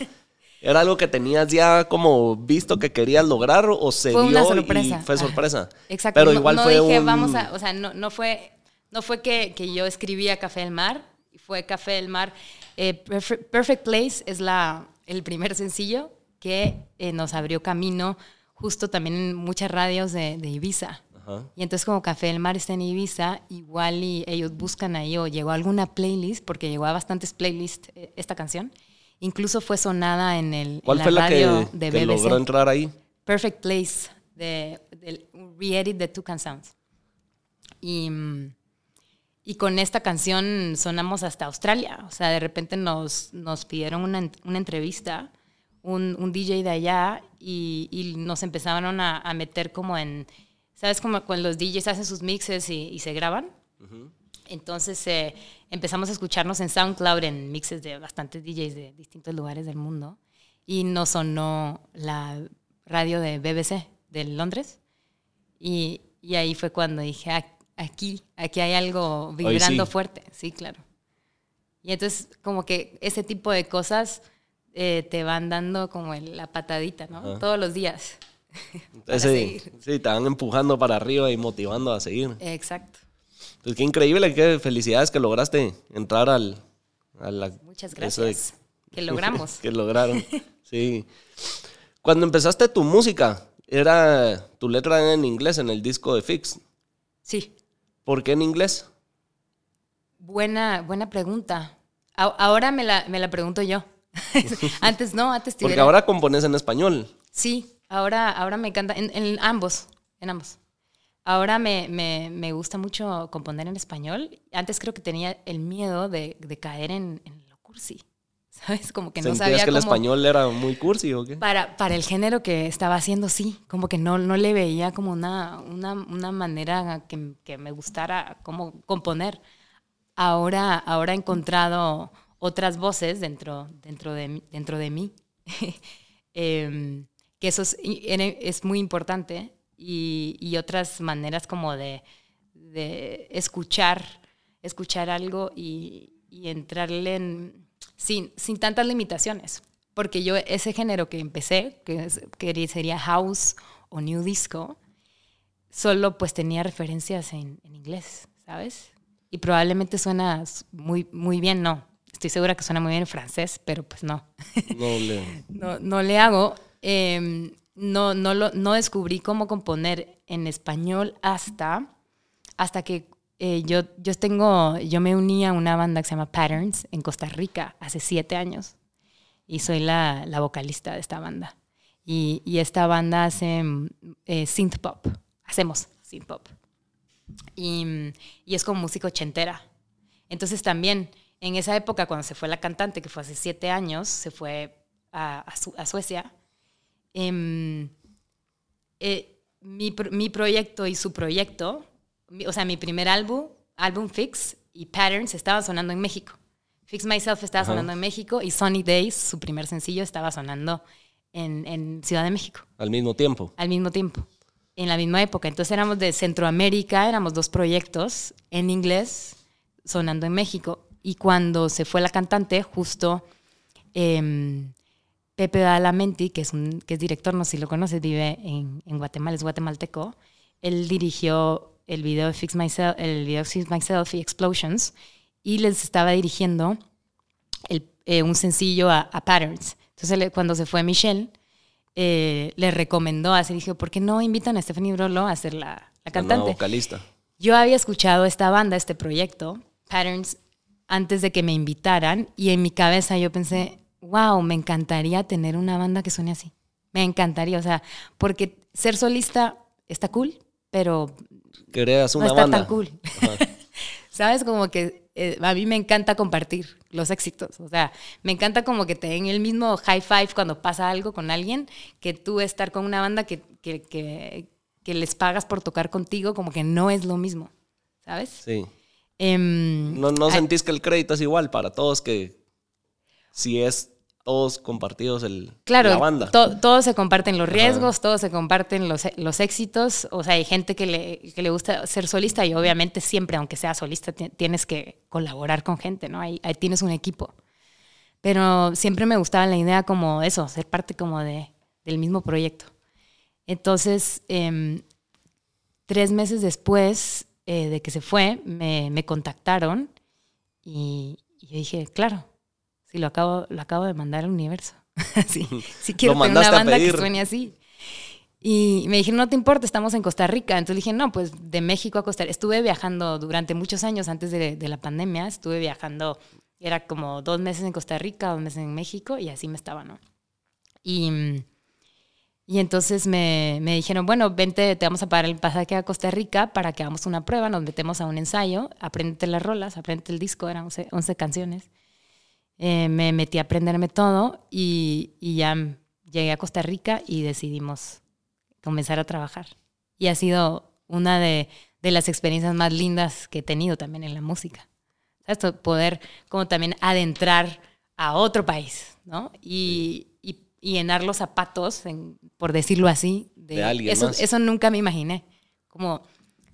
¿Era algo que tenías ya como visto que querías lograr o se Fue dio una y fue sorpresa? Exacto. Pero no, igual no fue dije, un... vamos a, o sea, no, no fue, no fue que, que yo escribía Café del Mar, fue Café del Mar. Eh, Perfe- Perfect Place es la, el primer sencillo que eh, nos abrió camino justo también en muchas radios de, de Ibiza. Ajá. Y entonces como Café del Mar está en Ibiza, igual y ellos buscan ahí o llegó a alguna playlist, porque llegó a bastantes playlists eh, esta canción. Incluso fue sonada en, el, en ¿Cuál la fue la radio que, de que BBC. logró entrar ahí? Perfect Place, de, del re-edit de Toucan Sounds. Y, mm, y con esta canción sonamos hasta Australia. O sea, de repente nos, nos pidieron una, una entrevista, un, un DJ de allá, y, y nos empezaron a, a meter como en, ¿sabes? Como cuando los DJs hacen sus mixes y, y se graban. Entonces eh, empezamos a escucharnos en SoundCloud en mixes de bastantes DJs de distintos lugares del mundo y nos sonó la radio de BBC de Londres y, y ahí fue cuando dije, "Ah, aquí, aquí hay algo vibrando sí. fuerte, sí, claro. Y entonces como que ese tipo de cosas eh, te van dando como el- la patadita, ¿no? Ajá. Todos los días. seguir. sí, te van empujando para arriba y motivando a seguir. Exacto. Pues qué increíble, qué felicidades que lograste entrar al... a la- Muchas de- gracias. Que [LAUGHS] logramos. que lograron. [LAUGHS] Sí. Cuando empezaste tu música, era tu letra en inglés en el disco de Fix. Sí. ¿Por qué en inglés? Buena, buena pregunta. A- ahora me la, me la pregunto yo. [LAUGHS] antes no, antes Porque tuviera- ahora compones en español. Sí, ahora, ahora me encanta. En, en ambos, en ambos. Ahora me, me, me gusta mucho componer en español. Antes creo que tenía el miedo de, de caer en, en lo cursi. ¿Sabes? Como que no ¿Sentías sabía que el cómo... español era muy cursi o qué? Para, para el género que estaba haciendo, sí. Como que no, no le veía como una, una, una manera que, que me gustara como componer. Ahora, ahora he encontrado otras voces dentro, dentro, de, mí- dentro de mí. [LAUGHS] Em, que eso es, es muy importante. Y, y otras maneras como de, de escuchar, escuchar algo y, y entrarle en, sin, sin tantas limitaciones. Porque yo ese género que empecé, que, es- que sería house o new disco, solo pues tenía referencias en, en inglés, ¿sabes? Y probablemente suena muy, muy bien, no. Estoy segura que suena muy bien en francés, pero pues no. No le- [LAUGHS] No, no le hago. Eh, no, no, lo, no descubrí cómo componer en español hasta, hasta que eh, yo, yo tengo, yo me uní a una banda que se llama Patterns en Costa Rica hace siete años y soy la, la vocalista de esta banda. Y, y esta banda hace mm, eh, synth pop, hacemos synth pop. Y, mm, y es como música ochentera. Entonces también en esa época cuando se fue la cantante, que fue hace siete años, se fue a, a Su- a Suecia, em, eh, mi, pro- mi proyecto y su proyecto, o sea, mi primer álbum, álbum Fix y Patterns estaban sonando en México. Fix Myself estaba Ajá. sonando en México y Sunny Days, su primer sencillo, estaba sonando en, en Ciudad de México al mismo tiempo. al mismo tiempo, en la misma época. Entonces éramos de Centroamérica, éramos dos proyectos en inglés sonando en México. Y cuando se fue la cantante, justo em, Pepe Dalamenti, que es, un, que es director, no sé si lo conoces, vive en, en Guatemala, es guatemalteco, él dirigió el video de Fix Myself, el video de Fix Myself y Explosions, y les estaba dirigiendo el- eh, un sencillo a, a Patterns. Entonces le- cuando se fue Michelle, eh, le recomendó hacer, dije, ¿por qué no invitan a Stephanie Brolo a ser la, la La cantante? vocalista. Yo había escuchado esta banda, este proyecto, Patterns, antes de que me invitaran y en mi cabeza yo pensé, wow, me encantaría tener una banda que suene así. Me encantaría, o sea, porque ser solista está cool, pero No una está banda. tan cool. [LAUGHS] ¿Sabes? Como que eh, a mí me encanta compartir los éxitos. O sea, me encanta como que te den el mismo high five cuando pasa algo con alguien, que tú estar con una banda que, que, que- que les pagas por tocar contigo, como que no es lo mismo. ¿Sabes? Sí. Em, No, no sentís que el crédito es igual para todos que si es todos compartidos el, Claro, la banda. to- todos se comparten los riesgos, todos se comparten los, los éxitos. O sea, hay gente que le, que le gusta ser solista y obviamente siempre, aunque sea solista, ti- tienes que colaborar con gente, ¿no? Ahí, ahí tienes un equipo. pero siempre me gustaba la idea como eso, ser parte como de, del mismo proyecto. Entonces, em, tres meses después eh, de que se fue, me, me contactaron y, y yo dije, claro, sí, lo acabo, lo acabo de mandar al universo. [LAUGHS] sí, sí quiero tener una banda que suene así. Y me dijeron, no te importa, estamos en Costa Rica. Entonces dije, no, pues de México a Costa Rica. Estuve viajando durante muchos años antes de, de la pandemia, estuve viajando, era como dos meses en Costa Rica, dos meses en México, y así me estaba, ¿no? Y, y entonces me, me dijeron, bueno, vente, te vamos a pagar el pasaje a Costa Rica para que hagamos una prueba, nos metemos a un ensayo, apréndete las rolas, apréndete el disco, eran 11, 11 canciones. Eh, me metí a aprenderme todo y, y ya llegué a Costa Rica y decidimos comenzar a trabajar. Y ha sido una de, de las experiencias más lindas que he tenido también en la música. ¿Sabes? To- Poder como también adentrar a otro país, ¿no? Y, y- y llenar los zapatos, en- por decirlo así, de, De alguien eso, más. eso nunca me imaginé. Como,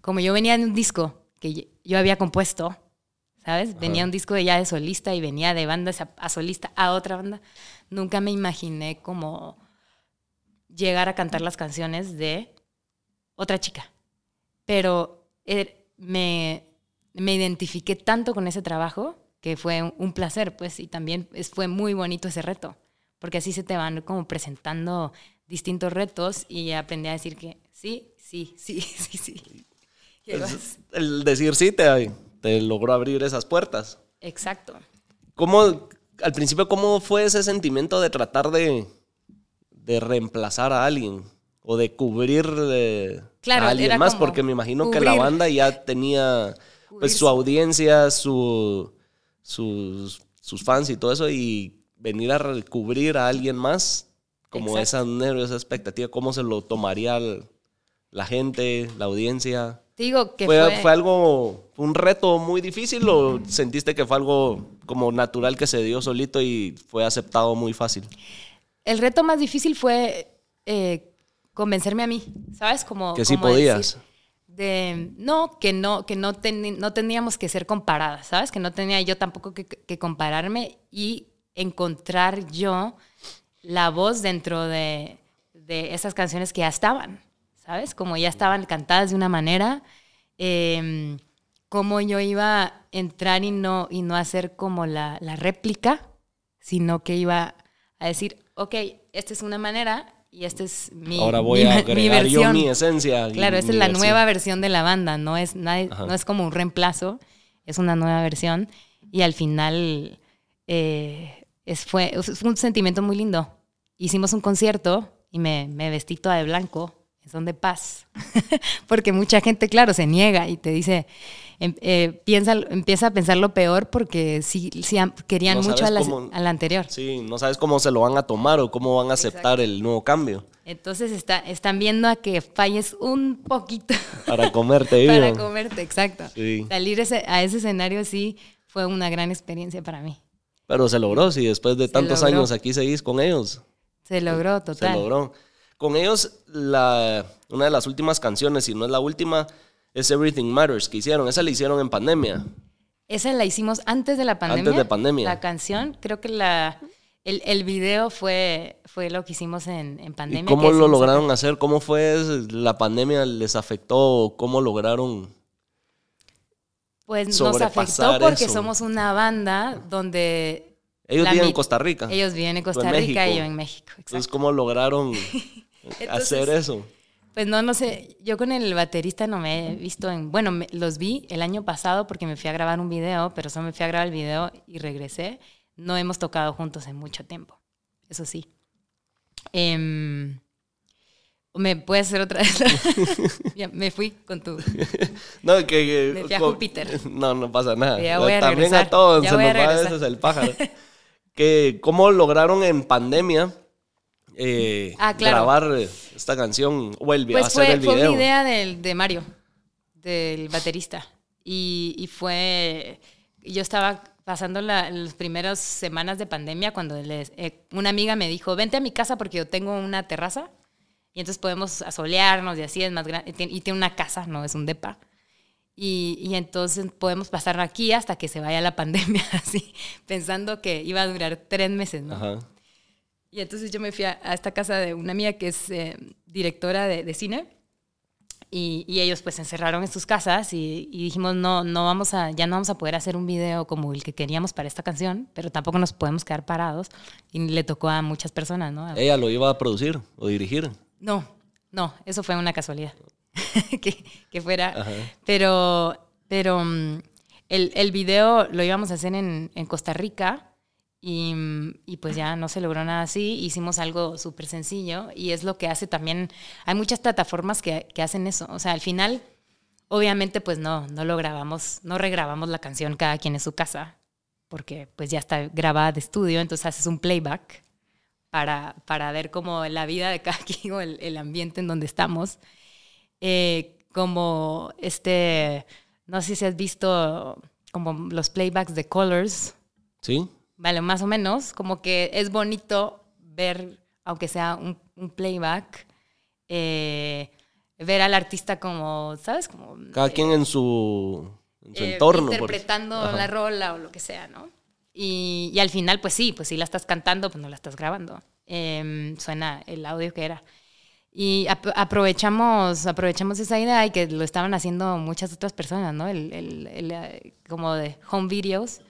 como yo venía de un disco que yo había compuesto, ¿sabes? Venía un disco de ya de solista y venía de banda a, a solista a otra banda. Nunca me imaginé como llegar a cantar las canciones de otra chica. Pero er- me, me identifiqué tanto con ese trabajo que fue un, un placer, pues, y también es- fue muy bonito ese reto, porque así se te van como presentando distintos retos y aprendí a decir que sí, sí, sí, [LAUGHS] sí, sí. Es- el decir sí te, te logró abrir esas puertas. Exacto. ¿Cómo, al principio, cómo fue ese sentimiento de tratar de, de reemplazar a alguien? O de cubrir eh, Claro, a alguien más, porque me imagino que la banda ya tenía pues, su audiencia, su, sus, sus fans y todo eso, y venir a cubrir a alguien más, como Exacto. esa nervio, esa expectativa, ¿cómo se lo tomaría la gente, la audiencia? Te digo que ¿Fue, fue, fue algo, un reto muy difícil o sentiste que fue algo como natural que se dio solito y fue aceptado muy fácil? el reto más difícil fue eh, convencerme a mí, ¿sabes? Como, Que sí como podías. decir de no, que no, que no, teníamos que ser comparadas, ¿sabes? Que no tenía yo tampoco que, que compararme y encontrar yo la voz dentro de, de esas canciones que ya estaban, ¿sabes? Como ya estaban cantadas de una manera, eh, cómo yo iba a entrar y no, y no hacer como la, la réplica, sino que iba a decir, ok, esta es una manera y esta es mi, Ahora voy mi- a mi agregar yo versión. mi esencia. Claro, esta es la versión. nueva versión de la banda, no es, nadie- no es como un reemplazo, es una nueva versión. Y al final eh, es, fue, fue un sentimiento muy lindo. Hicimos un concierto y me, me vestí toda de blanco, son de paz. [LAUGHS] porque mucha gente, claro, se niega y te dice, em- eh, piensa, empieza a pensar lo peor porque sí, sí querían No mucho a la, cómo- a la anterior. Sí, no sabes cómo se lo van a tomar o cómo van a aceptar el nuevo cambio Entonces está, están viendo a que falles un poquito. [LAUGHS] para comerte [LAUGHS] Para comerte, exacto. Sí. Salir ese- a ese escenario sí fue una gran experiencia para mí. Pero se logró, si después de Se tantos logró. años aquí seguís con ellos. Se logró total. Se logró. Con ellos, la, una de las últimas canciones, si no es la última, es Everything Matters que hicieron. Esa la hicieron en pandemia. Esa la hicimos antes de la pandemia. Antes de pandemia. La canción, creo que la, el, el video fue, fue lo que hicimos en, en pandemia. ¿Y que cómo lo lograron hacer? ¿Cómo fue? ¿La pandemia les afectó? ¿Cómo lograron? Pues nos afectó porque eso? somos una banda donde... Ellos viven en Costa Rica. Ellos viven en Costa en Rica y yo en México. exacto. Entonces, ¿cómo lograron [LAUGHS] hacer eso? Pues no, no sé. Yo con el baterista no me he visto en. Bueno, me- los vi el año pasado porque me fui a grabar un video, pero solo me fui a grabar el video y regresé. No hemos tocado juntos en mucho tiempo. Eso sí. Em, ¿Me puedes hacer otra vez? [LAUGHS] Ya, me fui con tu. [LAUGHS] No, que, que- Me fui a co- Júpiter. [LAUGHS] No, no pasa nada. Ya voy a También regresar, a todos ya se voy nos a va a veces el pájaro. que, ¿Cómo lograron en pandemia eh, Ah, claro. grabar esta canción o el, Pues hacer fue, el fue video? una idea del, de Mario, del baterista. Y, y fue. Yo estaba pasando la- las primeras semanas de pandemia cuando les- eh, una amiga me dijo: Vente a mi casa porque yo tengo una terraza y entonces podemos asolearnos y así es más grande. Y tiene- y tiene una casa, no es un depa. Y, y, entonces podemos pasar aquí hasta que se vaya la [LAUGHS] pandemia, así, pensando que iba a durar tres meses, ¿no? Ajá. Y entonces yo me fui a, esta casa de una amiga que es eh, directora de, de cine. Y, y, ellos pues se encerraron en sus casas y, y, dijimos no no vamos a ya no vamos a poder hacer un video como el que queríamos para esta canción pero tampoco nos podemos quedar parados y le tocó a muchas personas no ella lo iba a producir o dirigir no no eso fue una casualidad. [LAUGHS] Que, que, fuera. Ajá. pero pero mm, el, el video lo íbamos a hacer en, en Costa Rica y, y, pues ya no se logró nada así, hicimos algo súper sencillo y es lo que hace también, hay muchas plataformas que, que, hacen eso, o sea, al final, obviamente pues no, no lo grabamos, no regrabamos la canción cada quien en su casa, porque pues ya está grabada de estudio, entonces haces un playback para, para ver como la vida de cada [LAUGHS] quien o el, el ambiente en donde estamos, eh, como este, no sé si has visto como los playbacks de Colors. Sí Vale, más o menos, como que es bonito ver, aunque sea un, un playback, eh, ver al artista como, ¿sabes? Como, Cada eh, quien en su, en su eh, entorno. Interpretando la rola o lo que sea, ¿no? Y, y, al final, pues sí, pues si la estás cantando, pues no la estás grabando. Eh, suena el audio que era. Y ap aprovechamos, aprovechamos esa idea y que lo estaban haciendo muchas otras personas, ¿no? El, el, el, como de home videos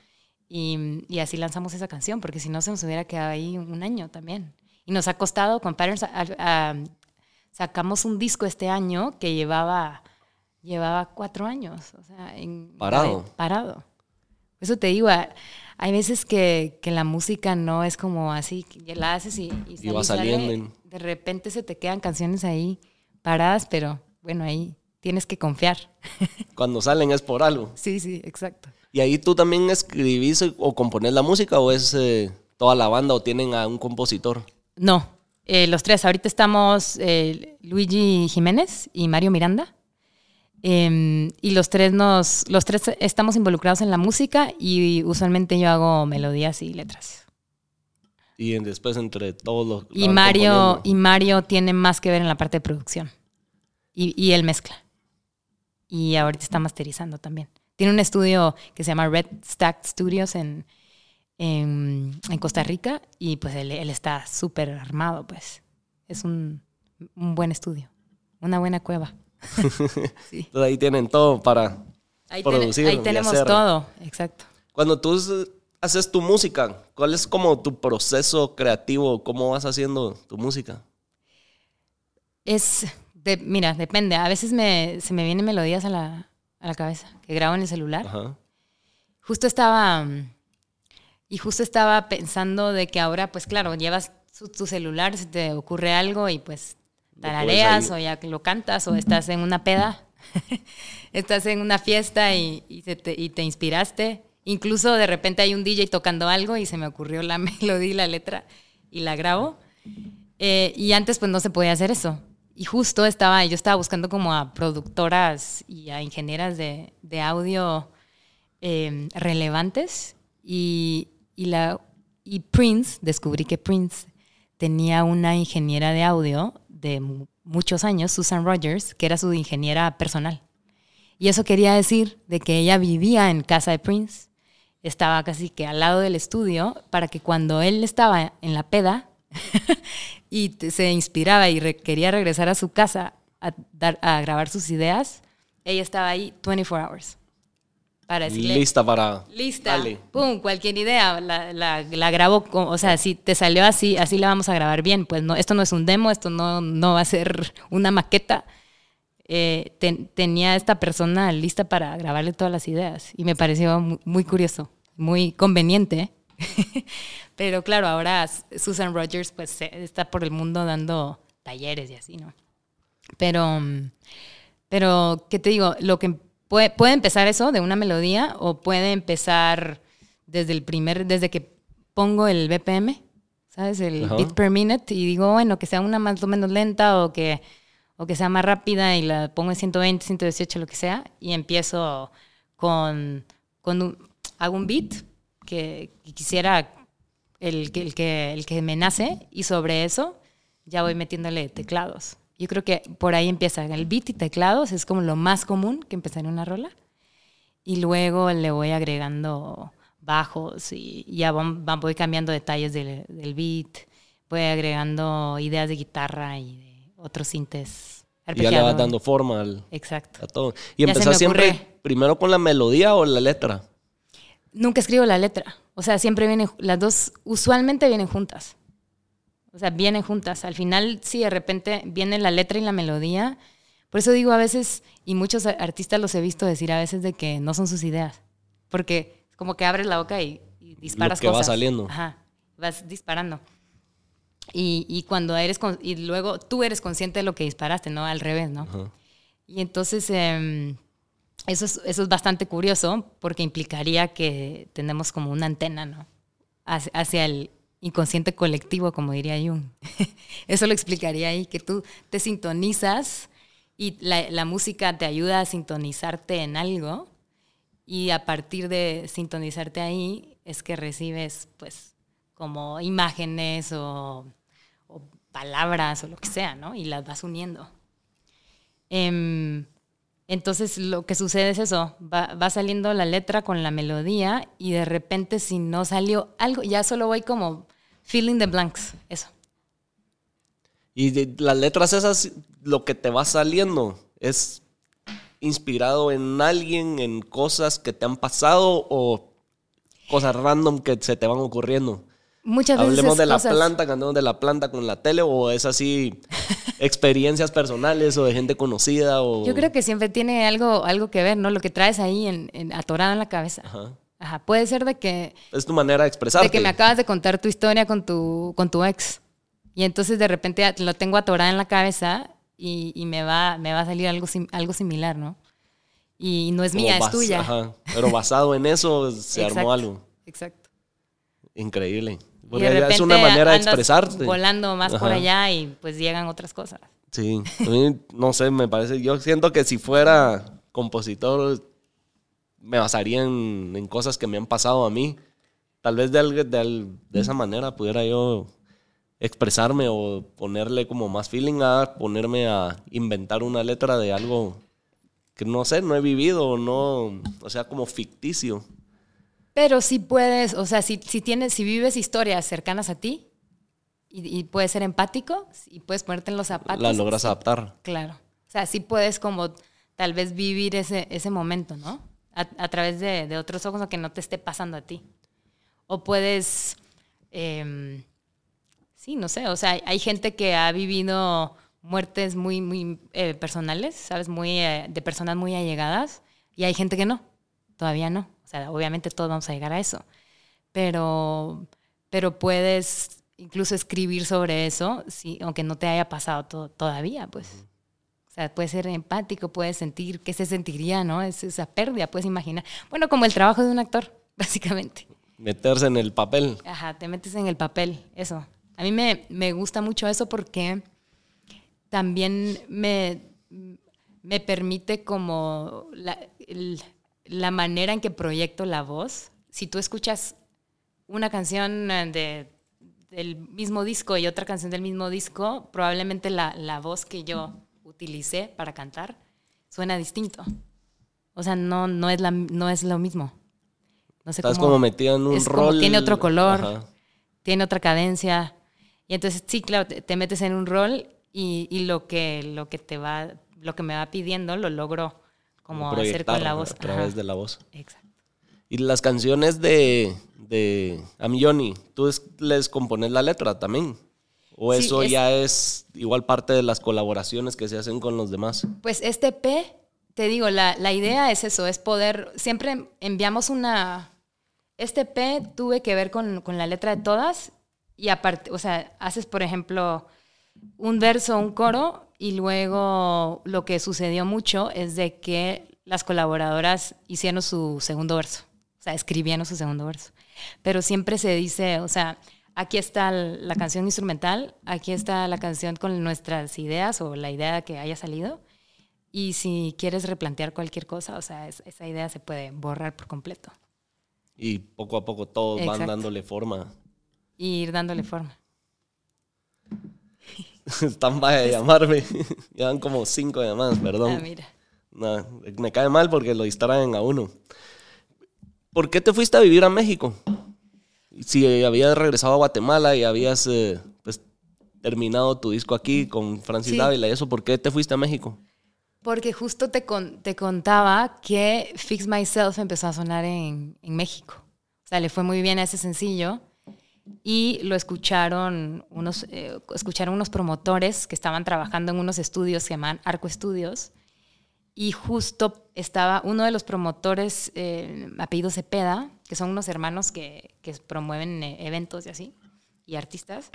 y, y, así lanzamos esa canción, porque si no se nos hubiera quedado ahí un año también. Y nos ha costado, con Patterns, a, a, sacamos un disco este año que llevaba, llevaba cuatro años. O sea, en, parado. parado. Eso te digo, hay veces que, que, la música no es como así, que la haces y, y, y va saliendo. Sale, de repente se te quedan canciones ahí paradas, pero bueno, ahí tienes que confiar. [LAUGHS] Cuando salen es por algo. Sí, sí, exacto. ¿Y ahí tú también escribís o componés la música o es eh, toda la banda o tienen a un compositor? No, eh, los tres. Ahorita estamos eh, Luigi Jiménez y Mario Miranda. Eh, y los tres nos, los tres estamos involucrados en la música y usualmente yo hago melodías y letras. Y después entre todos los y Mario y Mario tiene más que ver en la parte de producción y, y él mezcla y ahorita está masterizando también. Tiene un estudio que se llama Red Stack Studios en, en, en Costa Rica y pues él, él está súper armado, pues. Es un, un, buen estudio, una buena cueva. [LAUGHS] sí. Entonces ahí tienen todo para ahí producir. Ten, ahí tenemos todo, exacto. Cuando tú haces tu música, ¿cuál es como tu proceso creativo? ¿Cómo vas haciendo tu música? Es, de, mira, depende. A veces me, se me vienen melodías a la, a la cabeza, que grabo en el celular. Ajá. Justo estaba, y justo estaba pensando de que ahora, pues claro, llevas tu, tu celular, se te ocurre algo y pues tarareas o ya lo cantas o estás en una peda, [LAUGHS] estás en una fiesta y, y, te, y te inspiraste. Incluso de repente hay un DJ tocando algo y se me ocurrió la [LAUGHS] melodía y la letra y la grabo. Eh, y antes pues no se podía hacer eso. Y justo estaba, yo estaba buscando como a productoras y a ingenieras de, audio eh, relevantes y, y, la, y Prince, descubrí que Prince tenía una ingeniera de audio de muchos años, Susan Rogers, que era su ingeniera personal. Y eso quería decir de que ella vivía en casa de Prince, estaba casi que al lado del estudio, para que cuando él estaba en la peda, [LAUGHS] y se inspiraba y re quería regresar a su casa a, dar, a grabar sus ideas, ella estaba ahí 24 hours. Para decirle, lista para... Lista. Dale. Pum, cualquier idea. La, la, la grabo, con, o sea, si te salió así, así la vamos a grabar bien. Pues no, esto no es un demo, esto no, no va a ser una maqueta. Eh, ten, tenía esta persona lista para grabarle todas las ideas y me pareció muy, muy curioso, muy conveniente. [LAUGHS] Pero claro, ahora Susan Rogers pues está por el mundo dando talleres y así, ¿no? Pero, pero ¿qué te digo? Lo que puede, puede empezar eso de una melodía o puede empezar desde el primer, desde que pongo el BPM, ¿sabes? El -huh. beat per minute y digo, bueno, que sea una más o menos lenta o que, o que sea más rápida y la pongo en 120, 118, lo que sea, y empiezo con, con un, hago un beat que, que quisiera el, el, que, el que me nace y sobre eso ya voy metiéndole teclados Yo creo que por ahí empieza el beat y teclados, es como lo más común que empezar en una rola. Y luego le voy agregando bajos y ya voy cambiando detalles del, del beat, voy agregando ideas de guitarra y de otros sintes. Y ya le vas dando forma al- Exacto. a todo. ¿Y Ya empezás siempre primero con la melodía o la letra? Nunca escribo la letra. O sea, siempre vienen, las dos usualmente vienen juntas. O sea, vienen juntas. Al final, sí, de repente viene la letra y la melodía. Por eso digo a veces, y muchos artistas los he visto decir a veces de que no son sus ideas. Porque es como que abres la boca y, y disparas que va cosas. saliendo. Ajá, vas disparando. Y, y cuando eres, con- y luego tú eres consciente de lo que disparaste, ¿no? Al revés, ¿no? Ajá. Y entonces em, eso, es, eso es bastante curioso porque implicaría que tenemos como una antena, ¿no? Hacia, el inconsciente colectivo, como diría Jung. [LAUGHS] eso lo explicaría ahí, que tú te sintonizas y la, la música te ayuda a sintonizarte en algo y a partir de sintonizarte ahí es que recibes pues como imágenes o, o palabras o lo que sea, ¿no? Y las vas uniendo. Em, entonces lo que sucede es eso, va, saliendo la letra con la melodía y de repente si no salió algo, ya solo voy como filling the blanks, eso. Y las letras esas, lo que te va saliendo es inspirado en alguien, en cosas que te han pasado o cosas random que se te van ocurriendo. Muchas veces Hablemos de la cosas- planta, cantemos de la planta con la tele o es así [LAUGHS] experiencias personales o de gente conocida o... Yo creo que siempre tiene algo, algo que ver, ¿no? Lo que traes ahí en, en- atorado en la cabeza. Ajá. Ajá. Puede ser de que, Es tu manera de expresarte. de que me acabas de contar tu historia con tu, con tu ex. Y entonces de repente lo tengo atorado en la cabeza y, y me, va, me va a salir algo, sim- algo similar, ¿no? Y no es Como mía, es tuya. ajá. Pero basado en eso se armó algo. Exacto. Increíble. Y Porque de repente es una manera de expresarte. volando más por allá y pues llegan otras cosas. Sí, a mí, no sé, me parece, yo siento que si fuera compositor me basaría en, en cosas que me han pasado a mí. Tal vez de, de, de esa manera pudiera yo expresarme o ponerle como más feeling a ponerme a inventar una letra de algo que no sé, no he vivido, no, o sea, como ficticio. Pero sí puedes, o sea, si, si tienes, si vives historias cercanas a ti y, y puedes ser empático y puedes ponerte en los zapatos. La logras adaptar. Claro. O sea, sí puedes como tal vez vivir ese, ese momento, ¿no? A, a través de, de otros ojos, aunque no te esté pasando a ti. O puedes, em, sí, no sé, o sea, hay, hay gente que ha vivido muertes muy, muy eh, personales, ¿sabes? Muy, eh, de personas muy allegadas, y hay gente que no, todavía no. O sea, obviamente todos vamos a llegar a eso. Pero, pero puedes incluso escribir sobre eso, sí, aunque no te haya pasado to- todavía, pues. O sea, puedes ser empático, puedes sentir qué se sentiría, ¿no? Es esa pérdida, puedes imaginar. Bueno, como el trabajo de un actor, [LAUGHS] básicamente. Meterse en el papel. Ajá, te metes en el papel, eso. A mí me, me gusta mucho eso porque también me, me permite como la, el- la manera en que proyecto la voz. Si tú escuchas una canción eh, de, del mismo disco y otra canción del mismo disco, probablemente la, la voz que yo utilicé para cantar suena distinto. O sea, no, no, es, la, no es lo mismo. No sé Estás cómo- como metida en un es como rol. tiene otro color, Ajá. tiene otra cadencia. Y entonces, sí, claro, te, te metes en un rol y, y lo que lo que te va, lo que me va pidiendo lo logro como hacer con la voz. A través Ajá. de la voz. Exacto. Y las canciones de, de Johnny, ¿tú es- les compones la letra también? ¿O Sí, eso es- ya es igual parte de las colaboraciones que se hacen con los demás? Pues este P, te digo, la, la idea es eso, es poder, siempre enviamos una, este P tuve que ver con, con la letra de todas y aparte, o sea, haces, por ejemplo, un verso, un coro y luego lo que sucedió mucho es de que las colaboradoras hicieron su segundo verso, o sea, escribieron su segundo verso. Pero siempre se dice, o sea, aquí está la canción instrumental, aquí está la canción con nuestras ideas o la idea que haya salido. Y si quieres replantear cualquier cosa, o sea, es- esa idea se puede borrar por completo Y poco a poco todos van Exacto. dándole forma. y ir dándole forma. [LAUGHS] están vaya de llamarme. [LAUGHS] dan como cinco llamadas, perdón. Ah, mira. No, me cae mal porque lo distraen a uno. ¿Por qué te fuiste a vivir a México? Si habías regresado a Guatemala y habías eh, pues, terminado tu disco aquí con Francis Sí. Dávila y eso, ¿por qué te fuiste a México? Porque justo te, con- te contaba que Fix Myself empezó a sonar en, en México. O sea, le fue muy bien a ese sencillo y lo escucharon unos, eh, escucharon unos promotores que estaban trabajando en unos estudios que llaman Arco Estudios. Y justo estaba uno de los promotores, eh, apellido Cepeda, que son unos hermanos que, que promueven eh, eventos y así, y artistas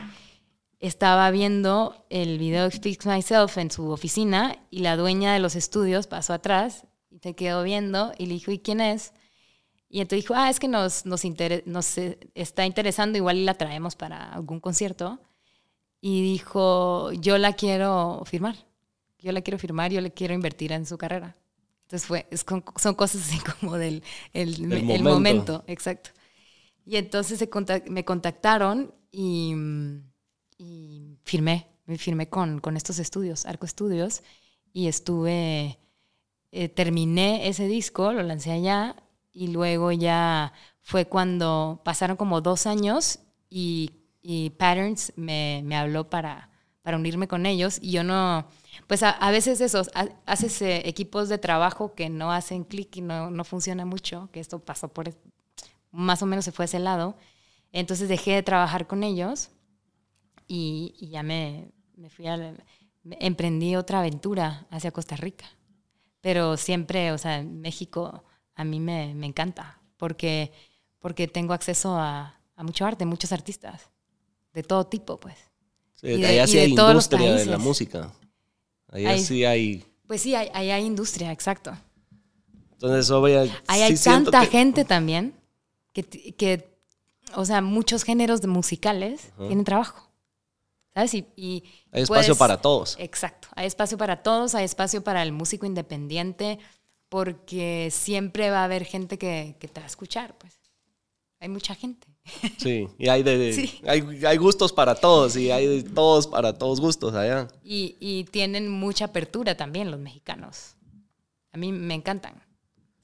estaba viendo el video de Fix Myself en su oficina y la dueña de los estudios pasó atrás y se quedó viendo y le dijo, ¿y quién es? Y entonces dijo, ah, es que nos, nos, nos eh, está interesando, igual y la traemos para algún concierto. Y dijo, yo la quiero firmar, yo la quiero firmar, yo le quiero invertir en su carrera. Entonces fue, es con- son cosas así [LAUGHS] como del el, El el momento. momento, exacto. Y entonces se contac- me contactaron y, y firmé, me firmé con, con estos estudios, Arco Estudios, y estuve, eh, terminé ese disco, lo lancé allá, y luego ya fue cuando pasaron como dos años y, y Patterns me, me habló para, para unirme con ellos, y yo no, pues a, veces esos, ha- haces eh, equipos de trabajo que no hacen clic y no, no funciona mucho, que esto pasó por, más o menos se fue a ese lado. Entonces dejé de trabajar con ellos y, y ya me, me fui a... emprendí otra aventura hacia Costa Rica. Pero siempre, o sea, México a mí me, me encanta porque, porque tengo acceso a, a mucho arte, muchos artistas, de todo tipo, pues. Sí, Y de- allá y sí de hay industria de la música. Allá Hay- sí hay. Pues sí, hay, ahí hay industria, exacto. Entonces, obvio, Ahí sí hay tanta que- gente también que, que, o sea, muchos géneros de musicales tienen trabajo. ¿Sabes? Y, y Hay espacio puedes- para todos. Exacto. Hay espacio para todos, hay espacio para el músico independiente, porque siempre va a haber gente que, que te va a escuchar, pues. Hay mucha gente. [LAUGHS] Sí, y hay, de, Sí. hay, hay gustos para todos y hay de todos para todos gustos allá. Y, y tienen mucha apertura también los mexicanos. A mí me encantan.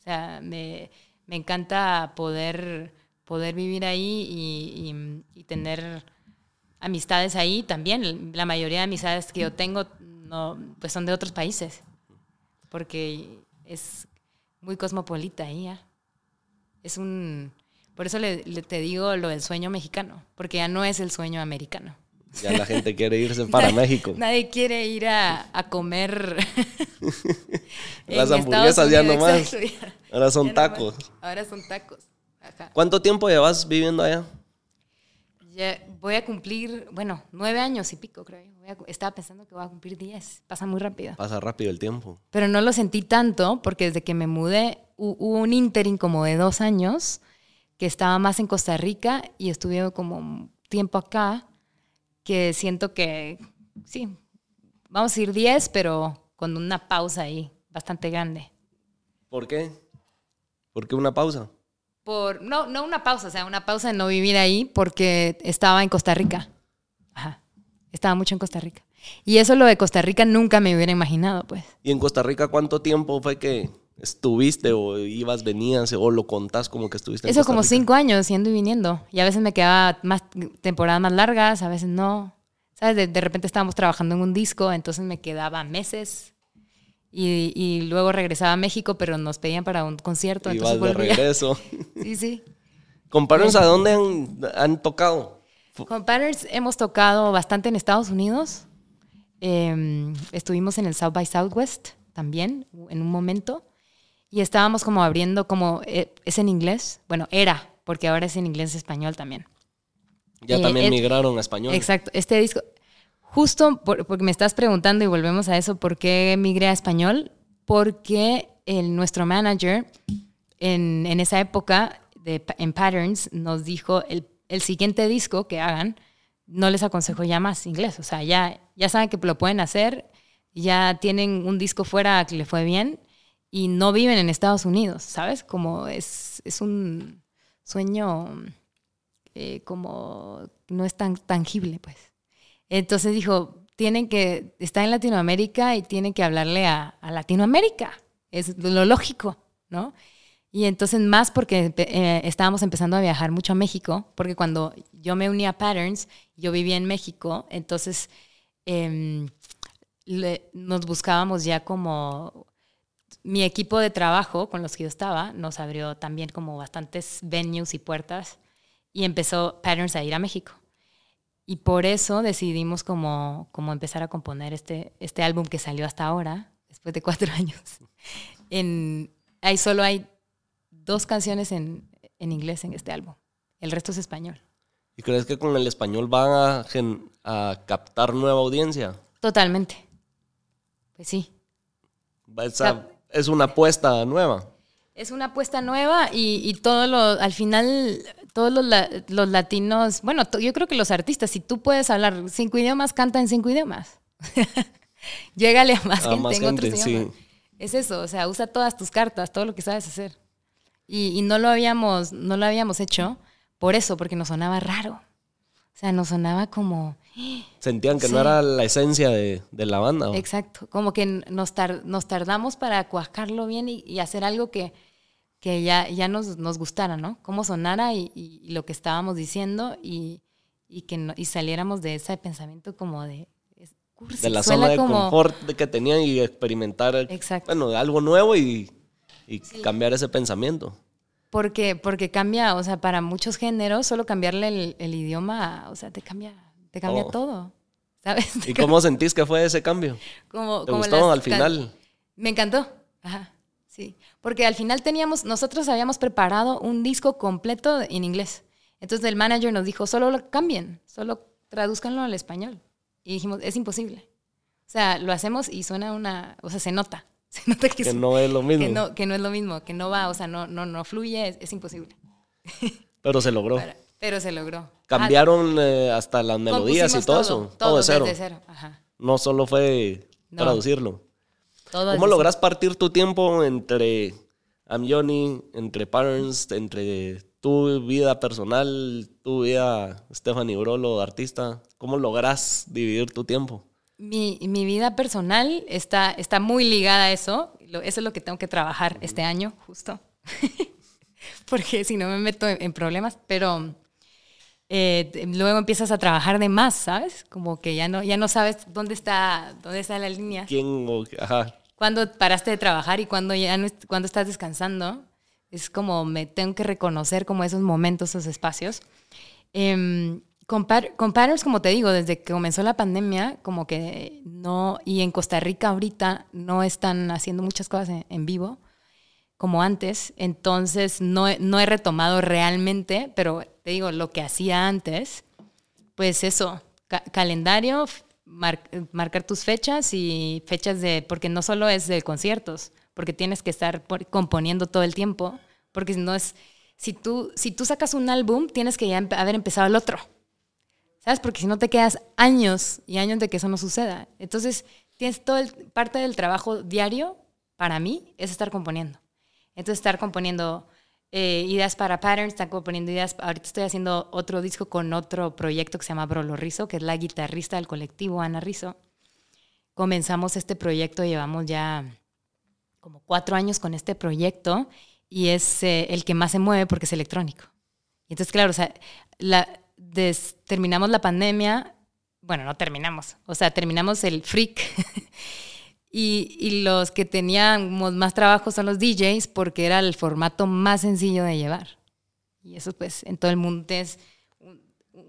O sea, me, me encanta poder, poder vivir ahí y, y- y tener amistades ahí también. La mayoría de amistades que yo tengo no, pues son de otros países. Porque es muy cosmopolita ya. Es un... Por eso le, le- te digo lo del sueño mexicano, porque ya no es el sueño americano. Ya la gente quiere irse para [LAUGHS] Nadie- México. Nadie quiere ir a, a comer. [LAUGHS] Las hamburguesas ya no Unidos, más. exacto, ya- Ahora son ya tacos. Ahora son tacos. Ajá. ¿Cuánto tiempo llevas viviendo allá? Ya voy a cumplir, bueno, nueve años y pico, creo. A estaba pensando que voy a cumplir diez. Pasa muy rápido. Pasa rápido el tiempo. Pero no lo sentí tanto porque desde que me mudé hu- hubo un interim como de dos años que estaba más en Costa Rica y estuve como tiempo acá que siento que sí, vamos a ir 10, pero con una pausa ahí bastante grande. ¿Por qué? ¿Por qué una pausa? Por, no, no una pausa, o sea, una pausa de no vivir ahí porque estaba en Costa Rica. Estaba mucho en Costa Rica. Y eso lo de Costa Rica nunca me hubiera imaginado, pues. ¿Y en Costa Rica cuánto tiempo fue que estuviste o ibas, venías o lo contás como que estuviste en Eso Costa como Rica? cinco años yendo y viniendo. Y a veces me quedaba más temporadas más largas, a veces no. ¿Sabes? De, de repente estábamos trabajando en un disco, entonces me quedaba meses. Y, y luego regresaba a México, pero nos pedían para un concierto. Entonces de regreso. [LAUGHS] Sí, sí. Compárenos a dónde han, han tocado. Con Patterns hemos tocado bastante en Estados Unidos. Eh, estuvimos en el South by Southwest también, en un momento. Y estábamos como abriendo, como eh, es en inglés. Bueno, era, porque ahora es en inglés español también. Ya Eh, también migraron a español. Exacto. Este disco, justo por- porque me estás preguntando y volvemos a eso, ¿por qué migré a español? Porque el, nuestro manager en, en esa época de, en Patterns nos dijo el, el siguiente disco que hagan, no les aconsejo ya más inglés. O sea, ya, ya saben que lo pueden hacer, ya tienen un disco fuera que le fue bien y no viven en Estados Unidos, ¿sabes? Como es, es un sueño eh, como no es tan tangible, pues. Entonces dijo, tienen que, está en Latinoamérica y tienen que hablarle a, a Latinoamérica. Es lo lógico, ¿no? Y entonces más porque eh, estábamos empezando a viajar mucho a México, porque cuando yo me uní a Patterns, yo vivía en México, entonces em, nos buscábamos ya como mi equipo de trabajo con los que yo estaba nos abrió también como bastantes venues y puertas y empezó Patterns a ir a México. Y por eso decidimos como, como empezar a componer este, este álbum que salió hasta ahora, después de cuatro [LAUGHS] años. En, ahí solo hay dos canciones en, en inglés en este álbum. El resto es español. ¿Y crees que con el español van a, a captar nueva audiencia? Totalmente. Pues sí. es una apuesta nueva. Es una apuesta nueva y, y todo lo, al final, todos los, los latinos, bueno, yo creo que los artistas, si tú puedes hablar cinco idiomas, canta en cinco idiomas. [LAUGHS] Llégale a más gente en otros idiomas. Es eso, o sea, usa todas tus cartas, todo lo que sabes hacer. Y, y, no lo habíamos, no lo habíamos hecho por eso, porque nos sonaba raro. O sea, nos sonaba como... Sentían que no era la esencia de, de la banda. Exacto, como que nos, nos tardamos para cuajarlo bien y, hacer algo que, que ya, ya nos, nos, gustara, ¿no? Cómo sonara y, y, lo que estábamos diciendo y, que no, y saliéramos de ese pensamiento como de... de la zona de confort que tenían y experimentar Exacto. bueno, algo nuevo y y cambiar ese pensamiento. Porque, porque cambia, o sea, para muchos géneros, solo cambiarle el, idioma, o sea, te cambia, te cambia oh. todo. ¿Sabes? ¿Y cómo sentís que fue ese cambio? Como, ¿Te gustó al final? Me encantó. Ajá. Sí. Porque al final teníamos, nosotros habíamos preparado un disco completo en inglés. Entonces el manager nos dijo, solo lo cambien, solo traduzcanlo al español. Y dijimos, es imposible. O sea, lo hacemos y suena una, o sea, se nota. [LAUGHS] que, no es lo mismo. Que no, que no, es lo mismo, que no va, o sea, no, no, no fluye, es, imposible. [LAUGHS] Pero se logró. Pero, se logró. Cambiaron eh, hasta las melodías y todo, eso. Todo, de cero. cero. No solo fue traducirlo. ¿Cómo logras partir tu tiempo entre I'm Johnny, entre Patterns, entre tu vida personal, tu vida Stephanie Brolo, artista? ¿Cómo logras dividir tu tiempo? Mi, mi, vida personal está, está muy ligada a eso. eso es lo que tengo que trabajar este año, justo. [LAUGHS] Porque si no me meto en, problemas. Pero eh, luego empiezas a trabajar de más, ¿sabes? Como que ya no, ya no sabes dónde está, dónde está la línea. ¿Quién? Ajá. Cuando paraste de trabajar y cuando ya no, cuando estás descansando. Es como me tengo que reconocer como esos momentos, esos espacios. Eh, con, Patterns, como te digo, desde que comenzó la pandemia, como que no, y en Costa Rica ahorita no están haciendo muchas cosas en, vivo como antes, entonces no, no he retomado realmente, pero te digo, lo que hacía antes, pues eso, calendario, marcar tus fechas y fechas de, porque no solo es de conciertos, porque tienes que estar componiendo todo el tiempo, porque no es, si tú, si tú sacas un álbum, tienes que ya haber empezado el otro. ¿Sabes? Porque si no te quedas años y años de que eso no suceda. Entonces, tienes todo el, parte del trabajo diario, para mí, es estar componiendo. Entonces, estar componiendo eh, ideas para patterns, estar componiendo ideas. Ahorita estoy haciendo otro disco con otro proyecto que se llama Brolo Rizo, que es la guitarrista del colectivo Ana Rizo. Comenzamos este proyecto, llevamos ya como cuatro años con este proyecto y es eh, el que más se mueve porque es electrónico. Entonces, claro, o sea, la, terminamos la pandemia, bueno, no terminamos, o sea, terminamos el freak. [LAUGHS] y, los que teníamos más trabajo son los DJs porque era el formato más sencillo de llevar. Y eso pues en todo el mundo es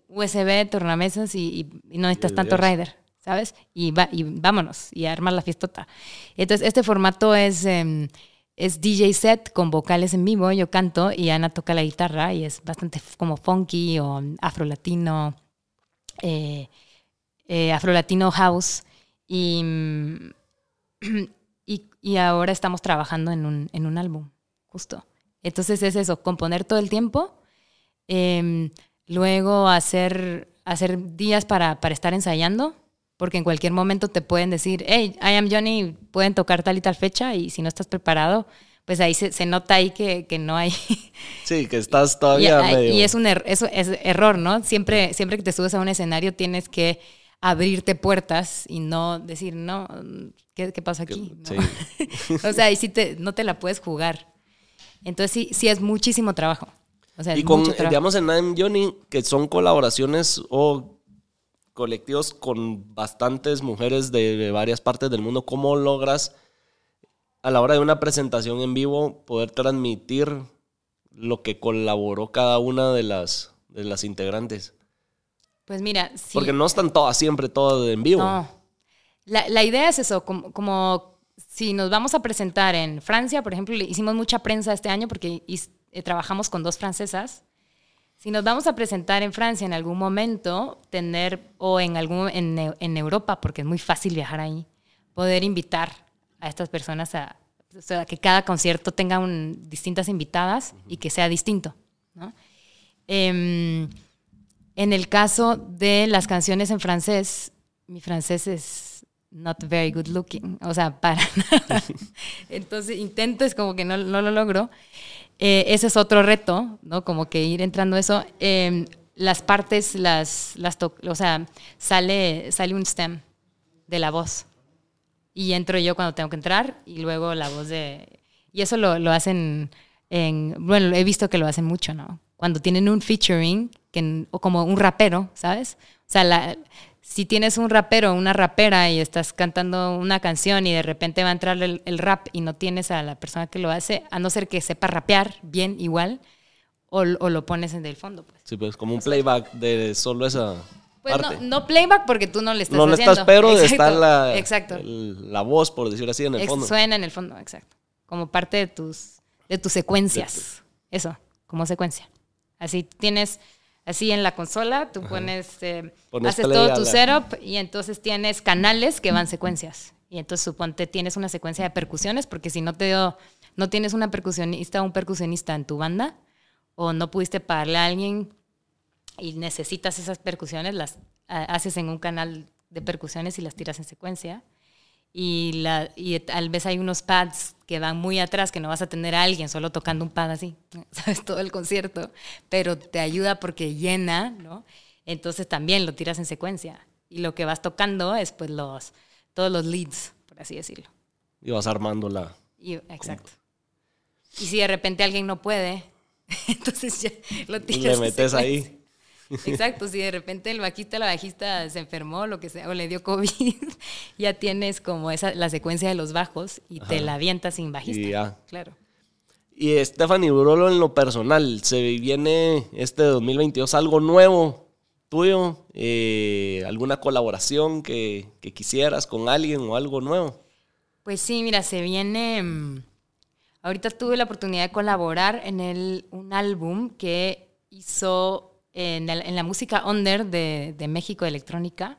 USB, tornamesas y, no necesitas tanto rider, ¿sabes? Y, va, y vámonos y armar la fiestota. Entonces, este formato es... Em, es DJ set con vocales en vivo, yo canto y Ana toca la guitarra y es bastante como funky o afrolatino, eh, eh, afrolatino house. [CLEARS THROAT] Y, y, ahora estamos trabajando en un, en un, álbum, justo. Entonces es eso, componer todo el tiempo, em, luego hacer, hacer días para, para estar ensayando porque en cualquier momento te pueden decir, hey, I am Johnny, pueden tocar tal y tal fecha, y si no estás preparado, pues ahí se, nota ahí que, no hay... [LAUGHS] Sí, que estás todavía y, medio... Y es un er, es error, ¿no? Siempre, siempre que te subes a un escenario tienes que abrirte puertas y no decir, no, ¿qué, qué pasa aquí? [LAUGHS] o sea, y sí te, no te la puedes jugar. Entonces sí, sí es muchísimo trabajo. O sea, y con, digamos, en I'm Johnny, que son colaboraciones o colectivos con bastantes mujeres de, varias partes del mundo, ¿cómo logras a la hora de una presentación en vivo poder transmitir lo que colaboró cada una de las, de las integrantes? Pues mira, sí. Porque no están todas siempre todas en vivo. No. La, idea es eso, como, como, si nos vamos a presentar en Francia, por ejemplo, hicimos mucha prensa este año porque eh, trabajamos con dos francesas. Si nos vamos a presentar en Francia en algún momento, tener, o en, algún, en, en Europa, porque es muy fácil viajar ahí, poder invitar a estas personas a, o sea, que cada concierto tenga un, distintas invitadas y que sea distinto. ¿no? Em, en el caso de las canciones en francés, mi francés es not very good looking, o sea, para [LAUGHS] nada. [LAUGHS] Entonces intento, es como que no, no lo logro. Eh, ese es otro reto, ¿no? Como que ir entrando eso. Em, las partes, las, las o sea, sale, sale un stem de la voz. Y entro yo cuando tengo que entrar y luego la voz de... Y eso lo, lo hacen en... Bueno, he visto que lo hacen mucho, ¿no? Cuando tienen un featuring o como un rapero, ¿sabes? O sea, la, si tienes un rapero o una rapera y estás cantando una canción y de repente va a entrar el, rap y no tienes a la persona que lo hace, a no ser que sepa rapear bien igual, o, lo pones en el fondo. Pues. Sí, pues como un playback de solo esa pues No, playback porque tú no le estás no. No le estás, pero está la, exacto. la voz, por decirlo así, en el fondo. Suena en el fondo, exacto. Como parte de tus, de tus secuencias. Eso, como secuencia. Así tienes así en la consola, tú pones, eh, haces todo tu setup y entonces tienes canales que van secuencias. Y entonces suponte tienes una secuencia de percusiones, porque si no te no tienes una percusionista o un percusionista en tu banda, o no pudiste pagarle a alguien y necesitas esas percusiones, las haces en un canal de percusiones y las tiras en secuencia y, la, y tal vez hay unos pads que van muy atrás, que no vas a tener a alguien solo tocando un pad así, [LAUGHS] ¿sabes? Todo el concierto, pero te ayuda porque llena, ¿no? Entonces también lo tiras en secuencia. Y lo que vas tocando es pues los, todos los leads, por así decirlo. Y vas armando la... exacto. Y si de repente alguien no puede, [LAUGHS] entonces ya lo tiras. Y le metes ahí. Exacto, si de repente el bajista la bajista se enfermó lo que sea, o le dio COVID, [LAUGHS] ya tienes como esa, la secuencia de los bajos y te la avientas sin bajista. Y ya. Claro. Y Stephanie Burolo en lo personal, ¿se viene este 2022 algo nuevo tuyo? Eh, ¿Alguna colaboración que, que, quisieras con alguien o algo nuevo? Pues sí, mira, se viene... Mm, ahorita tuve la oportunidad de colaborar en el, un álbum que hizo en, la música under de, México electrónica,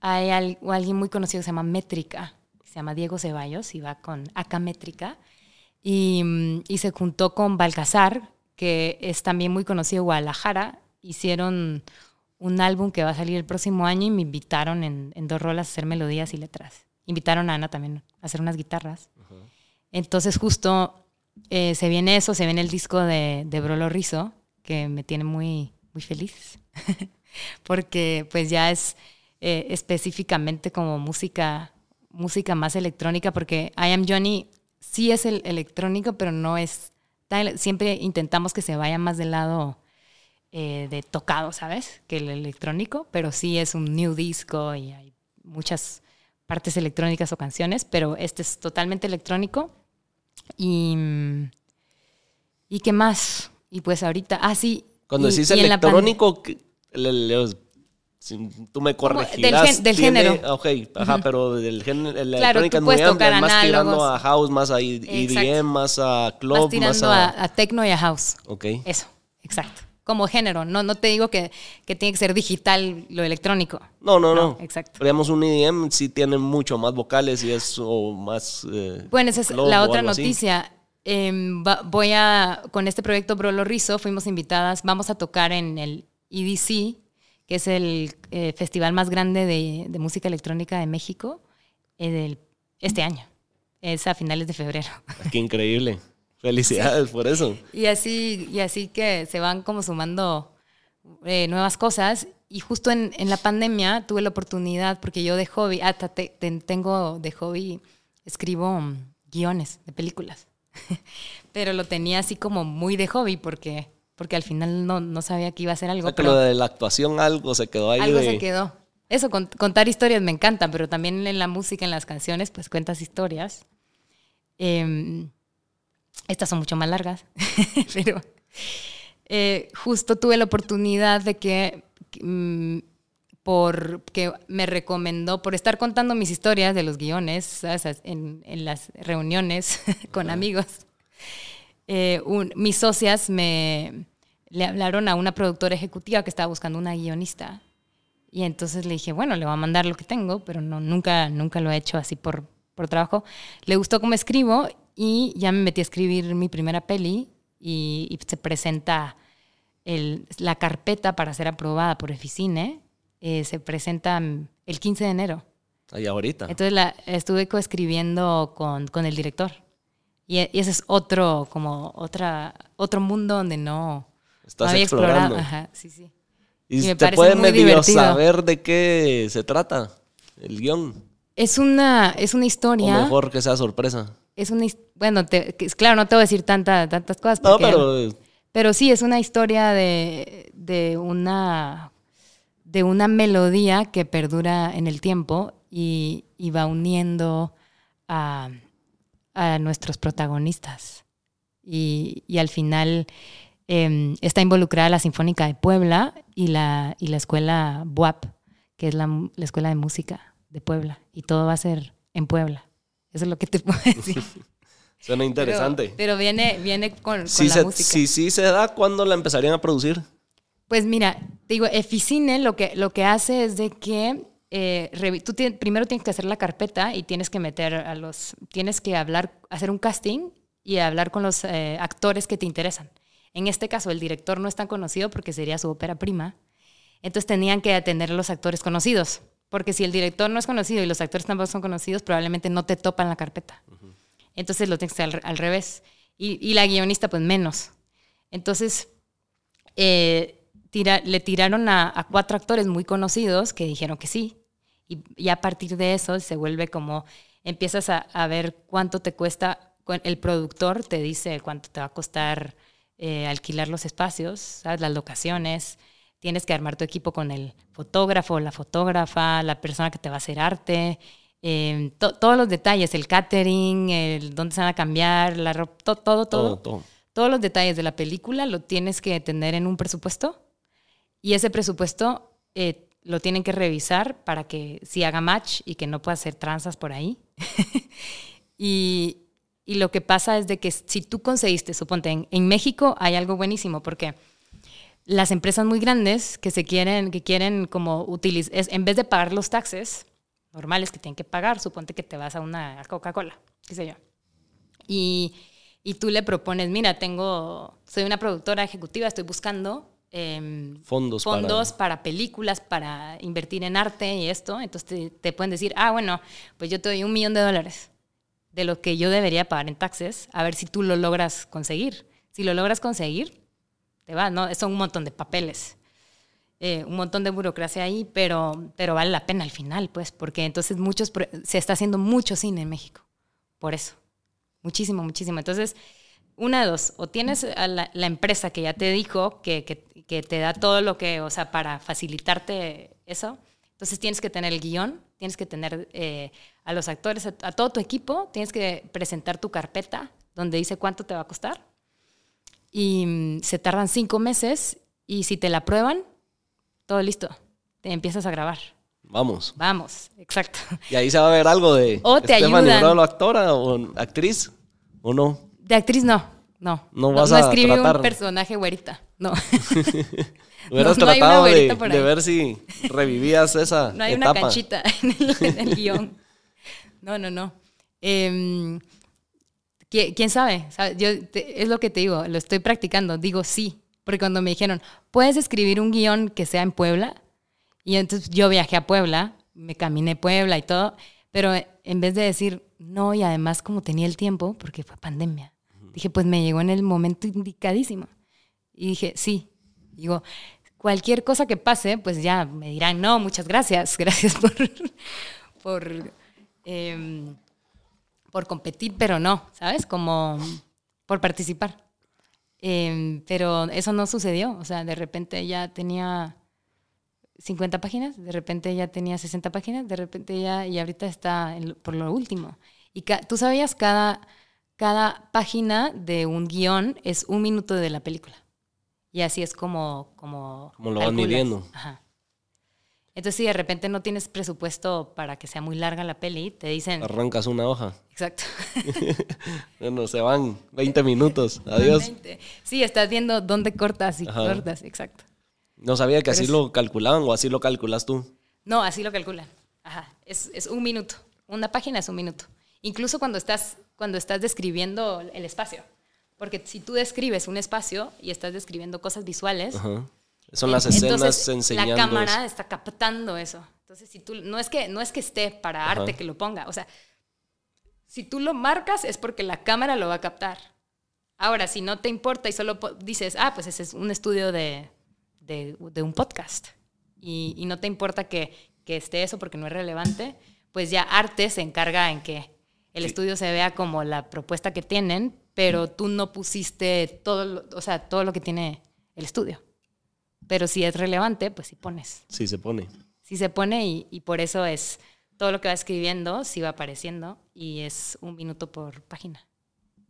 hay alguien muy conocido que se llama Métrica, se llama Diego Ceballos y va con Acá Métrica, y, se juntó con Balcazar, que es también muy conocido en Guadalajara, hicieron un álbum que va a salir el próximo año y me invitaron en, dos rolas a hacer melodías y letras. Invitaron a Ana también a hacer unas guitarras. Entonces justo eh, se viene eso, se viene el disco de, de Brolo Rizo, que me tiene muy, muy feliz, [LAUGHS] porque pues ya es eh, específicamente como música, música más electrónica, porque I Am Johnny sí es el electrónico, pero no es, siempre intentamos que se vaya más del lado eh, de tocado, ¿sabes? Que el electrónico, pero sí es un new disco y hay muchas partes electrónicas o canciones, pero este es totalmente electrónico. Y, ¿y qué más? Y pues ahorita, ah, sí, cuando decís electrónico, tú me corregirás. Del, género. Ok, ajá, pero del género, claro, electrónica es más tirando a house, más a EDM, más a club, más, tirando a... a... techno y a house. Ok. Eso, exacto. Como género, no, no te digo que, que tiene que ser digital lo electrónico. No, no, no. Exacto. Digamos, un EDM sí tiene mucho más vocales y es más... Eh, bueno, esa es la otra noticia. Em, voy a, con este proyecto Brolo Rizo, fuimos invitadas, vamos a tocar en el EDC, que es el eh, festival más grande de, música electrónica de México, eh, este año. Es a finales de febrero. Qué increíble. Felicidades por eso. Y así, y así que se van como sumando eh, nuevas cosas. y justo en, en, la pandemia tuve la oportunidad, porque yo de hobby, hasta te, tengo de hobby, escribo guiones de películas. [LAUGHS] Pero lo tenía así como muy de hobby porque, porque al final no, no sabía que iba a ser algo. O sea, que lo de la actuación algo se quedó ahí. Algo de... se quedó. Eso, contar historias me encanta, pero también en la música, en las canciones, pues cuentas historias. Eh, estas son mucho más largas, [LAUGHS] pero eh, justo tuve la oportunidad de que, mm, por, que me recomendó, por estar contando mis historias de los guiones En, en, las reuniones [LAUGHS] con amigos, eh, mis socias me le hablaron a una productora ejecutiva que estaba buscando una guionista. Y entonces le dije, bueno, le voy a mandar lo que tengo, pero no, nunca, nunca lo he hecho así por, por trabajo. Le gustó cómo escribo y ya me metí a escribir mi primera peli y, se presenta el, la carpeta para ser aprobada por Eficine. Eh, se presenta el 15 de enero. Ahí ahorita. Entonces la, estuve coescribiendo con, con el director. Y, ese es otro, como otra, otro mundo donde no, Estás había explorando. explorado. Ajá, sí, sí. Y, me te puede medio divertido. saber de qué se trata el guion. Es una, es una O historia. mejor que sea sorpresa. Es una, bueno, te- claro, no te voy a decir tanta, tantas cosas. No, porque- pero Pero sí, es una historia de, de una de una melodía que perdura en el tiempo y, y va uniendo a, a nuestros protagonistas. Y, y al final em, está involucrada la Sinfónica de Puebla y la, y la escuela BUAP, que es la, la escuela de música de Puebla. Y todo va a ser en Puebla. Eso es lo que te puedo [LAUGHS] decir. suena interesante. Pero, pero viene, viene con, con si, la se, música. si sí se da, ¿cuándo la empezarían a producir? Pues mira, te digo, Eficine lo que, lo que hace es de que eh, tú primero tienes que hacer la carpeta y tienes que meter a los, tienes que hablar, hacer un casting y hablar con los eh, actores que te interesan. En este caso, el director no es tan conocido porque sería su ópera prima. Entonces tenían que atender a los actores conocidos. Porque si el director no es conocido y los actores tampoco son conocidos, probablemente no te topan la carpeta. Entonces lo tienes que hacer al, al revés. Y, y la guionista, pues menos. Entonces, eh, tira- le tiraron a, a cuatro actores muy conocidos que dijeron que sí. Y, y a partir de eso se vuelve como, empiezas a, a ver cuánto te cuesta, cu- el productor te dice cuánto te va a costar eh, alquilar los espacios, ¿sabes? las locaciones. Tienes que armar tu equipo con el fotógrafo, la fotógrafa, la persona que te va a hacer arte, eh, to- todos los detalles, el catering, el dónde se van a cambiar, la ropa, to- todo, todo, Todo, todo. todos los detalles de la película lo tienes que tener en un presupuesto y ese presupuesto eh, lo tienen que revisar para que si haga match y que no pueda hacer tranzas por ahí. [LAUGHS] y, y lo que pasa es de que si tú conseguiste, suponte, en, en México hay algo buenísimo porque las empresas muy grandes que se quieren, que quieren como utilizar, en vez de pagar los taxes normales que tienen que pagar, suponte que te vas a una Coca-Cola, qué sé yo. Y, y tú le propones, mira, tengo, soy una productora ejecutiva, estoy buscando em, Fondos, fondos para... para... películas, para invertir en arte y esto. Entonces te, te pueden decir, ah, bueno, pues yo te doy un millón de dólares de lo que yo debería pagar en taxes, a ver si tú lo logras conseguir. Si lo logras conseguir, te va, ¿no? Son un montón de papeles. eh, un montón de burocracia ahí, pero, pero vale la pena al final, pues, porque entonces muchos se está haciendo mucho cine en México. Por eso. Muchísimo, muchísimo. Entonces, una de dos, o tienes a la, la empresa que ya te dijo que, que, que te da todo lo que, o sea, para facilitarte eso, entonces tienes que tener el guion, tienes que tener eh, a los actores, a, a todo tu equipo, tienes que presentar tu carpeta donde dice cuánto te va a costar. Y mm, se tardan cinco meses y si te la aprueban, todo listo. Te empiezas a grabar. Vamos. Vamos, exacto. Y ahí se va a ver algo de O te ayudan. Actora o actriz, ¿o no? De actriz no, no. No vas a escribí tratar. un personaje güerita, no. [LAUGHS] Hubieras No, tratado de, ver si revivías esa [LAUGHS] No hay etapa. una canchita en el, en el guion. No, no, no. Em, ¿qui- ¿Quién sabe? ¿Sabe? Yo te- es lo que te digo, lo estoy practicando. Digo sí, porque cuando me dijeron, ¿puedes escribir un guion que sea en Puebla? Y entonces yo viajé a Puebla, me caminé Puebla y todo, pero en vez de decir no, y además como tenía el tiempo, porque fue pandemia, dije, pues me llegó en el momento indicadísimo. Y dije, sí. Digo, cualquier cosa que pase, pues ya me dirán, no, muchas gracias, [LAUGHS] gracias por, por, em, por competir, pero no, ¿sabes? Como por participar. Em, pero eso no sucedió, o sea, de repente ya tenía 50 páginas, de repente ya tenía 60 páginas, de repente ya, y ahorita está por lo último. Y tú sabías, cada, cada página de un guion es un minuto de la película. Y así es como... Como, como lo van midiendo. Ajá. Entonces, si de repente no tienes presupuesto para que sea muy larga la peli, te dicen... Arrancas una hoja. Exacto. [LAUGHS] bueno, se van 20 minutos. [LAUGHS] Adiós. Sí, estás viendo dónde cortas y cortas, exacto. No sabía que así lo calculaban o así lo calculas tú. No, así lo calculan. Ajá. Es, es, un minuto. Una página es un minuto. Incluso cuando estás, cuando estás describiendo el espacio. Porque si tú describes un espacio y estás describiendo cosas visuales, son las escenas enseñando. La cámara está captando eso. Entonces, si tú no es que no es que esté para arte que lo ponga, o sea, si tú lo marcas es porque la cámara lo va a captar. Ahora, si no te importa y solo dices, ah, pues ese es un estudio de, de, un podcast y, y, no te importa que, que esté eso porque no es relevante, pues ya arte se encarga en que el estudio se vea como la propuesta que tienen, pero tú no pusiste todo, lo, o sea, todo lo que tiene el estudio. Pero si es relevante, pues sí pones. Sí se pone. Sí se pone y, y por eso es todo lo que va escribiendo, sí va apareciendo y es un minuto por página.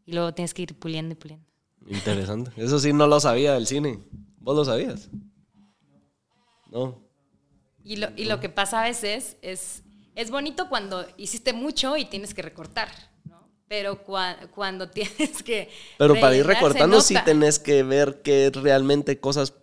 Y luego tienes que ir puliendo y puliendo. Interesante. Eso sí no lo sabía del cine. ¿Vos lo sabías? No. Y lo, y lo que pasa a veces es, es bonito cuando hiciste mucho y tienes que recortar. Pero cuando [LAUGHS] tienes que... Pero para ir recortando sí tenés que ver que realmente cosas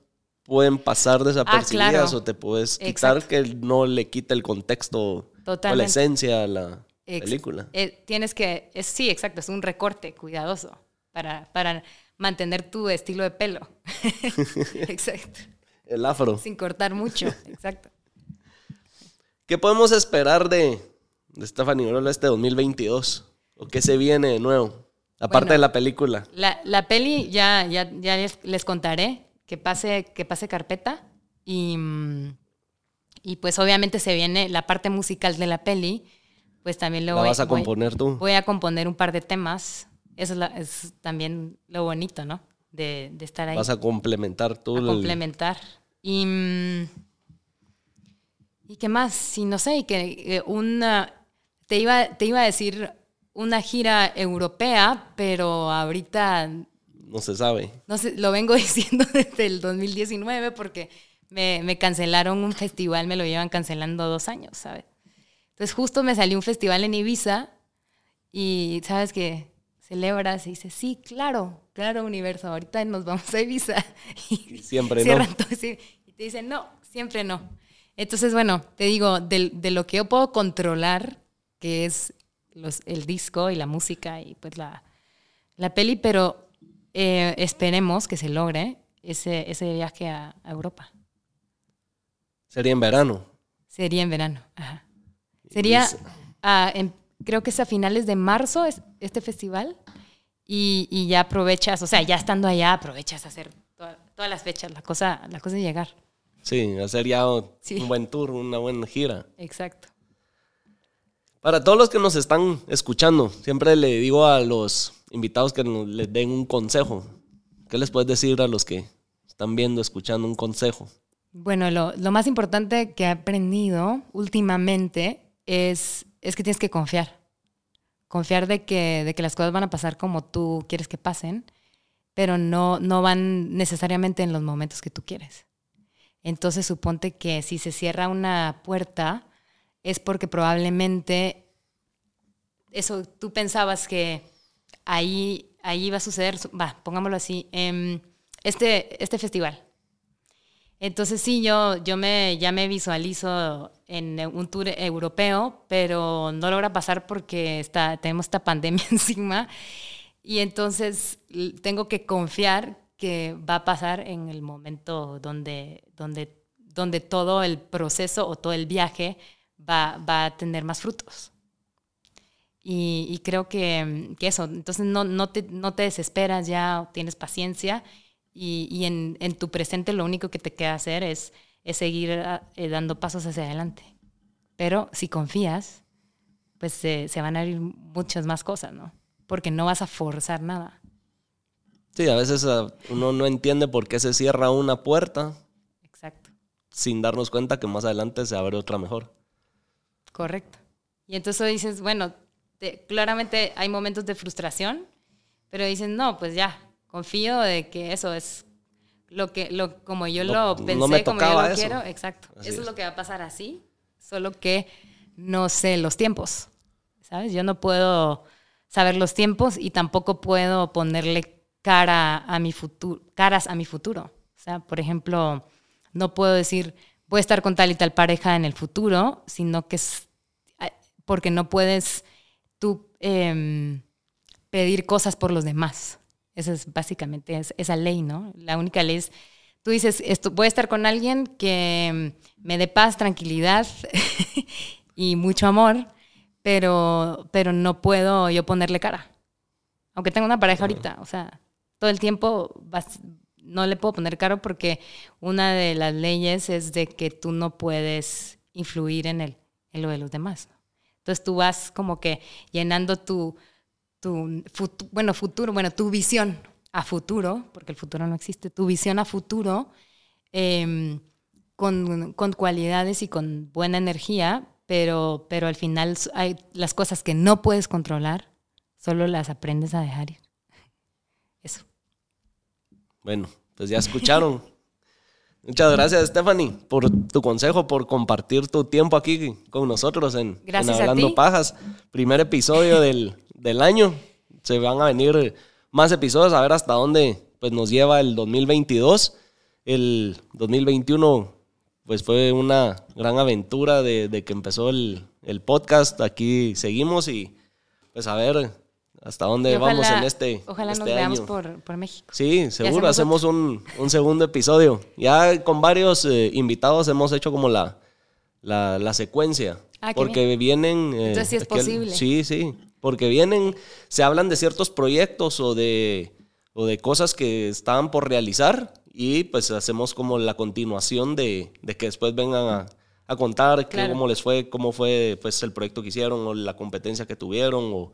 pueden pasar desapercibidas ah, o te puedes quitar que no le quita el contexto o la esencia a la película. Eh, tienes que, es, sí, exacto, es un recorte cuidadoso para, para mantener tu estilo de pelo. [LAUGHS] exacto. El afro. Sin cortar mucho, [LAUGHS] exacto. ¿Qué podemos esperar de, de Stephanie Orola este 2022? ¿O qué se viene de nuevo? Aparte de la película. La, la peli ya, ya, ya les, contaré que pase, que pase carpeta. Y, y pues obviamente se viene la parte musical de la peli. Pues también lo ¿La vas a componer tú? Voy a componer un par de temas. Eso es, también lo bonito, ¿no? De, de, estar ahí. Vas a complementar tú. A complementar. Y, y qué más, y no sé, y que eh, una... Te iba, te iba a decir una gira europea, pero ahorita... No se sabe. No sé, lo vengo [LAUGHS] diciendo desde el 2019 porque me, cancelaron un festival, me lo llevan cancelando dos años, ¿sabes? Entonces justo me salió un festival en Ibiza y sabes que celebras y dices, sí, claro, claro, universo, ahorita nos vamos a Ibiza. [LAUGHS] Y siempre no. y te dicen, no, siempre no. Entonces, bueno, te digo, de, de, lo que yo puedo controlar, que es el disco y la música y pues la, la peli, pero eh, esperemos que se logre ese, ese viaje a, Europa. ¿Sería en verano? Sería en verano, ajá. Sería, creo que es a finales de marzo este festival y, y, ya aprovechas, o sea, ya estando allá aprovechas hacer todas las fechas, la cosa, la cosa es llegar. Sí, hacer ya un buen tour, una buena gira. Exacto. Para todos los que nos están escuchando, siempre le digo a los invitados que les den un consejo. ¿Qué les puedes decir a los que están viendo, escuchando un consejo? Bueno, lo, más importante que he aprendido últimamente es, es que tienes que confiar. Confiar de que, de que las cosas van a pasar como tú quieres que pasen, pero no, no van necesariamente en los momentos que tú quieres. Entonces suponte que si se cierra una puerta, es porque probablemente eso tú pensabas que ahí, ahí iba a suceder, va, pongámoslo así, em, este, este festival. Entonces sí, yo, yo me, ya me visualizo en un tour europeo, pero no logra pasar porque está, tenemos esta pandemia [LAUGHS] encima y entonces tengo que confiar que va a pasar en el momento donde, donde, donde todo el proceso o todo el viaje va, a tener más frutos. Y, creo que, eso, entonces no, no, te, no te desesperas ya, tienes paciencia y, y en, en, tu presente lo único que te queda hacer es, es seguir eh, dando pasos hacia adelante. Pero si confías, pues se van a abrir muchas más cosas, ¿no? Porque no vas a forzar nada. Sí, a veces uh, uno no entiende por qué se cierra una puerta. Exacto. Sin darnos cuenta que más adelante se abre otra mejor. Correcto. Y entonces dices, bueno, claramente hay momentos de frustración, pero dices, no, pues ya, confío de que eso es lo que, lo, como yo lo pensé, como yo lo quiero, exacto. eso es. lo que va a pasar así, solo que no sé los tiempos, ¿sabes? Yo no puedo saber los tiempos y tampoco puedo ponerle cara a mi futuro, caras a mi futuro. O sea, por ejemplo, no puedo decir, voy a estar con tal y tal pareja en el futuro, sino que es porque no puedes tú em, pedir cosas por los demás. Esa es básicamente esa ley, ¿no? La única ley es, tú dices, esto, voy a estar con alguien que me dé paz, tranquilidad [LAUGHS] y mucho amor, pero, pero no puedo yo ponerle cara. Aunque tenga una pareja ahorita, o sea, todo el tiempo no le puedo poner cara porque una de las leyes es de que tú no puedes influir en, el, en lo de los demás. Entonces tú vas como que llenando tu, tu bueno, futuro, bueno, tu visión a futuro, porque el futuro no existe, tu visión a futuro em, con, con, cualidades y con buena energía, pero, pero al final hay las cosas que no puedes controlar, solo las aprendes a dejar ir. Eso. Bueno, pues ya escucharon. [LAUGHS] Muchas gracias, Stephanie, por tu consejo, por compartir tu tiempo aquí con nosotros en, Hablando Pajas. Primer episodio del, año. Se van a venir más episodios a ver hasta dónde pues, nos lleva el 2022. El 2021 pues fue una gran aventura de, que empezó el, el, podcast. Aquí seguimos y pues a ver hasta dónde vamos en este Ojalá este nos veamos por, por, México. Sí, seguro, hacemos, un, un, segundo episodio. Ya con varios eh, invitados hemos hecho como la, la, la secuencia. Ah, porque vienen... Eh, Entonces sí es posible. Sí, sí, porque vienen, se hablan de ciertos proyectos o de, o de cosas que estaban por realizar y pues hacemos como la continuación de, de que después vengan a, a contar cómo les fue, cómo fue pues el proyecto que hicieron o la competencia que tuvieron o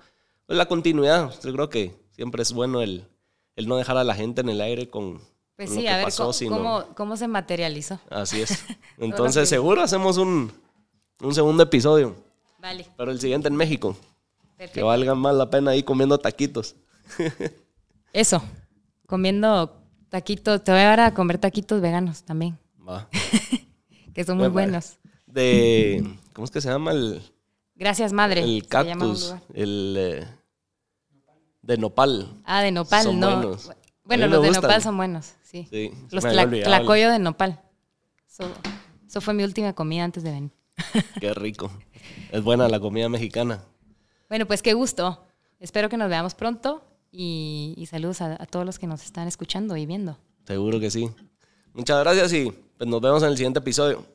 pues, la continuidad. Yo creo que siempre es bueno el, el no dejar a la gente en el aire con, pues sí, a ver cómo, cómo, se materializó. Así es. [LAUGHS] Entonces, seguro hacemos un, un, segundo episodio. Vale. Pero el siguiente en México. Que valga más la pena ahí comiendo taquitos. [LAUGHS] Eso. Comiendo taquitos. Te voy a dar a comer taquitos veganos también. Va. [LAUGHS] que son muy buenos. De. ¿Cómo es que se llama el.? Gracias, madre. El cactus. El. Eh, de nopal. Ah, de nopal, no. Bueno, los de nopal son buenos, sí. sí los tlacoyo de nopal. Eso, fue mi última comida antes de venir. [LAUGHS] Qué rico. Es buena la comida mexicana. Bueno, pues qué gusto. Espero que nos veamos pronto y, saludos a, a, todos los que nos están escuchando y viendo. Seguro que sí. Muchas gracias y pues nos vemos en el siguiente episodio.